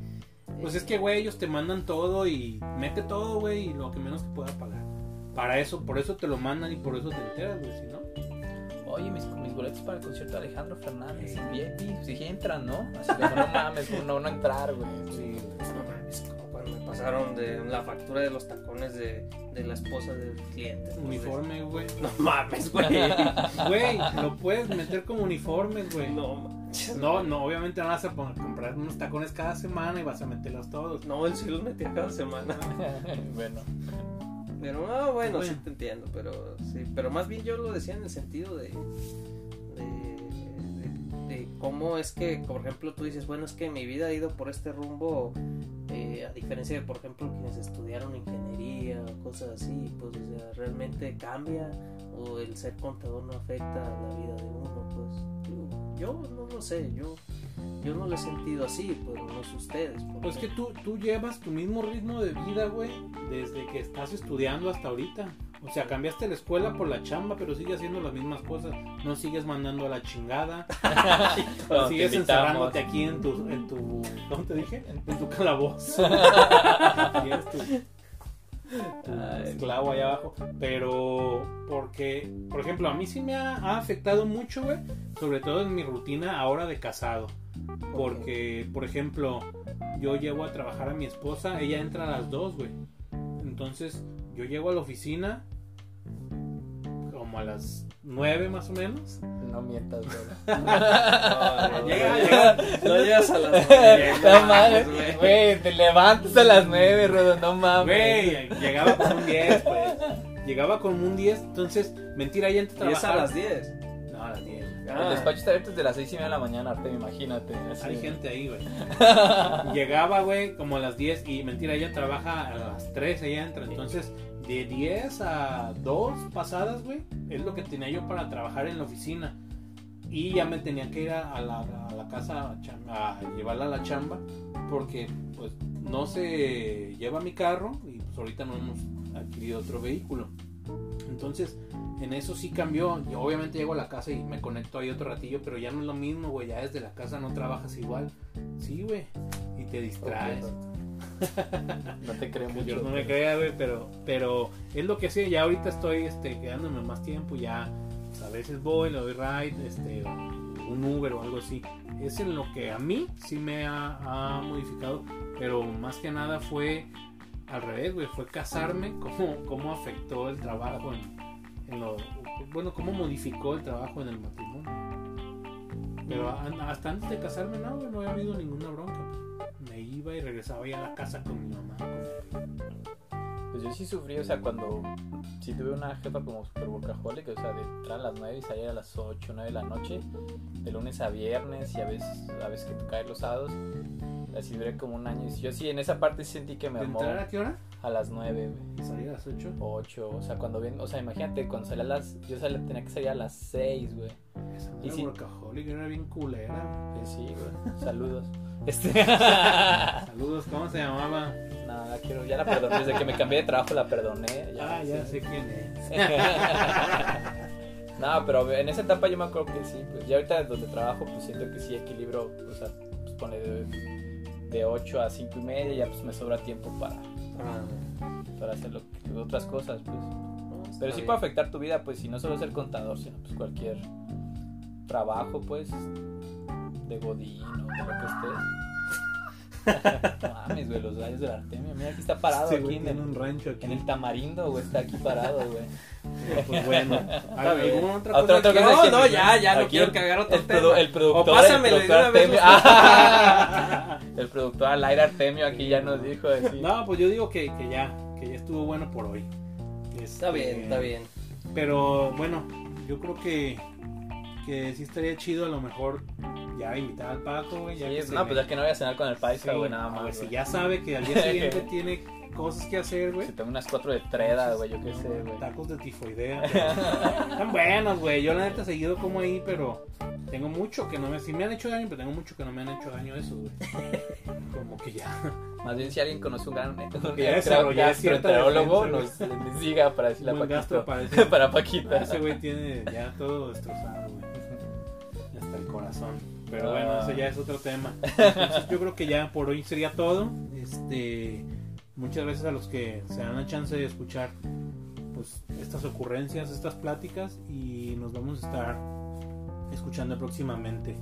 Pues es que, güey, ellos te mandan todo y mete todo, güey, y lo que menos que pueda pagar. Para eso, por eso te lo mandan y por eso te enteras, güey, si no. Oye, mis, mis boletos para el concierto de Alejandro Fernández en VIP, si entran, ¿no? Así como, no mames, no, no entrar, güey. Sí, no mames, como cuando me pasaron de la factura de los tacones de, de la esposa del cliente. pues, uniforme, güey. *laughs* No mames, güey. *laughs* Güey, lo puedes meter como uniformes, güey. No manches. *laughs* No, no, obviamente no vas a comprar unos tacones cada semana y vas a meterlos todos. No, él sí los metía cada semana. *laughs* bueno, Pero no, bueno, sí te entiendo, pero sí, pero más bien yo lo decía en el sentido de, de, de- de cómo es que, por ejemplo, tú dices, bueno, es que mi vida ha ido por este rumbo, eh, a diferencia de, por ejemplo, quienes estudiaron ingeniería o cosas así, pues, o sea, realmente cambia o el ser contador no afecta a la vida de uno, pues, yo, no lo sé, yo, yo no lo he sentido así, pero no sé ustedes. porque- Pues que tú, tú llevas tu mismo ritmo de vida, güey, desde que estás estudiando hasta ahorita. O sea, cambiaste la escuela por la chamba, pero sigues haciendo las mismas cosas. No sigues mandando a la chingada. *laughs* *laughs* Sigues encerrándote aquí en tu, en tu, ¿cómo te dije? En tu calabozo. *laughs* Tu. Esclavo allá abajo. Pero porque, por ejemplo, a mí sí me ha, ha afectado mucho, güey. Sobre todo en mi rutina ahora de casado. Porque, por ejemplo, yo llevo a trabajar a mi esposa, ella entra a las 2, güey. Entonces, yo llego a la oficina como a las 9 más o menos. no mientas, güey. *laughs* No, no, Llega, llega. No llegas a las nueve, *laughs* No no mames, güey, te levantas a las nueve, Rodo, no mames. Güey, llegaba con un 10, pues. Llegaba con un 10, entonces, mentira, ella entra a Y es a trabajar. las 10. No, a las 10. El despacho está abierto desde las seis y media de la mañana, Arte, imagínate. así. Hay gente ahí, güey. *laughs* Llegaba, güey, como a las 10 y mentira, ella trabaja a las 3, ella entra. Entonces, de 10 a 2 pasadas, güey, es lo que tenía yo para trabajar en la oficina. Y ya me tenía que ir a, la, casa a llevarla a la chamba porque, pues, no se lleva mi carro y pues ahorita no hemos adquirido otro vehículo. Entonces, en eso sí cambió. Yo obviamente llego a la casa y me conecto ahí otro ratillo, pero ya no es lo mismo, güey. Ya desde la casa no trabajas igual. Sí, güey. Y te distraes. No te creo mucho. Dios no me crea, güey, pero, pero es lo que sí, ya ahorita estoy este, quedándome más tiempo, ya pues, a veces voy, le doy ride, este, un Uber o algo así. Es en lo que a mí sí me ha, ha modificado, pero más que nada fue al revés, güey, fue casarme, *laughs* cómo, cómo afectó el trabajo en, en lo, bueno, cómo modificó el trabajo en el matrimonio. Pero hasta antes de casarme, no, güey, no había habido ninguna bronca. Me iba y regresaba ya a la casa con mi mamá. con- Pues yo sí sufrí, o sea, cuando sí tuve una jefa como super workaholic, o sea, de entrar a las 9 y salir a las 8, 9 de la noche, de lunes a viernes y a veces, a veces que te caen los sábados. Así duré como un año. Y yo sí, en esa parte sentí que me ¿De armó entrar a qué hora? a las 9, güey. Y salir a las 8. 8, o sea, cuando ven, o sea, imagínate, cuando salía a las, yo salía, tenía que salir a las 6, güey. Esa Y era sí. workaholic, era bien culera. Pues sí, güey. Saludos. Este. *laughs* Saludos, ¿cómo se llamaba? Nada, quiero, ya la perdoné. Desde que me cambié de trabajo la perdoné. ah, ya sí. sé quién es. *laughs* no, pero en esa etapa yo me acuerdo que sí, pues ya ahorita donde trabajo, pues siento que sí equilibro, o sea, pues pone de, de 8 a 5 y media, ya pues me sobra tiempo para, para hacer lo que- otras cosas, pues. Pero sí puede afectar tu vida, pues, si no solo ser contador, sino pues cualquier trabajo, pues, de godín o de lo que estés. *laughs* No mames, güey, los gallos del Artemio. Mira, aquí está parado Sí, aquí güey, en el, un rancho aquí. en el tamarindo, güey. Está aquí parado, güey. Pues bueno. *laughs* ¿Alguna otra Otra- cosa otra cosa No, que- no, ya, ya, no quiero el- cagar otro el, tema. el productor, O pásamele el de productor una vez Artemio. los- *laughs* el productor al aire Artemio aquí ya nos dijo así. No, pues yo digo que, que ya, que ya estuvo bueno por hoy. Está Este, bien, está bien. Pero bueno, yo creo que, que sí estaría chido a lo mejor ya invitar al Paco, güey. Ya Sí, que no, pues es que no voy a cenar con el paisa, Sí, güey, nada ah, más. güey, si ya sabe que al día siguiente *laughs* tiene cosas que hacer, güey. Si tengo unas cuatro de treda, güey, yo qué sé, güey. Tacos de tifoidea. *laughs* pero Están buenos, güey. Yo la neta he seguido como ahí, pero tengo mucho que no me... Si me han hecho daño, pero tengo mucho que no me han hecho daño esos, güey. *laughs* Como que ya... Más bien si alguien conoce un gran un ya gastroenterólogo, nos diga para decirle a Buen gasto Paquito. parece. Para Paquita. Ese güey tiene ya todo destrozado, corazón. Pero Ah. bueno, ese ya es otro tema. *laughs* Entonces, yo creo que ya por hoy sería todo. Este, muchas gracias a los que se dan la chance de escuchar pues estas ocurrencias, estas pláticas y nos vamos a estar escuchando próximamente.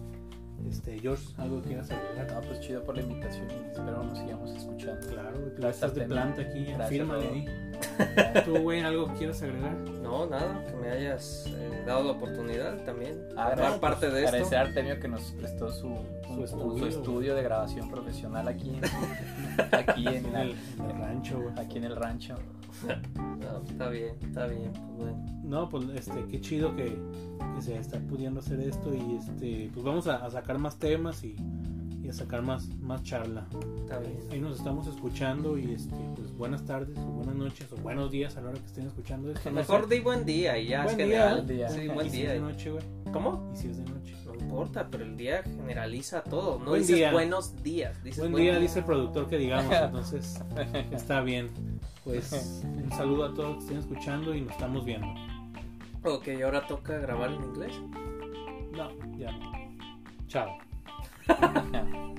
Este, George, algo que quieras agregar? No, pues chido por la invitación y espero nos sigamos escuchando. Claro, tú Gracias, estás de planta aquí, Gracias, fírmale ahí. *laughs* ¿Tú, güey, algo quieras agregar? No, nada, que me hayas eh, dado la oportunidad también. Ah, no, parte de esto. Agradecer a Artemio que nos prestó su, un- un- estudio, su estudio de grabación profesional aquí en, *laughs* aquí en, la- el, en el rancho, güey. aquí en el rancho. No, está bien, está bien. Pues bueno. No, pues este, qué chido que, que se está pudiendo hacer esto y este, pues vamos a, a sacar más temas y, y a sacar más, más charla. Está bien. Ahí nos estamos escuchando y este, pues buenas tardes o buenas noches o buenos días a la hora que estén escuchando esto. no Mejor sé. di buen día y ya Buen es día. general. Buen día. Sí, ¿Y buen si día. es de noche, güey? ¿Cómo? ¿Y si es de noche? Importa, pero el día generaliza todo. No Buen dices día. buenos días, dices Buen día, dice el productor que digamos, *laughs* entonces está bien. Pues un saludo a todos que estén escuchando y nos estamos viendo. Ok, ahora toca grabar en inglés. No, ya no. Chao. *laughs*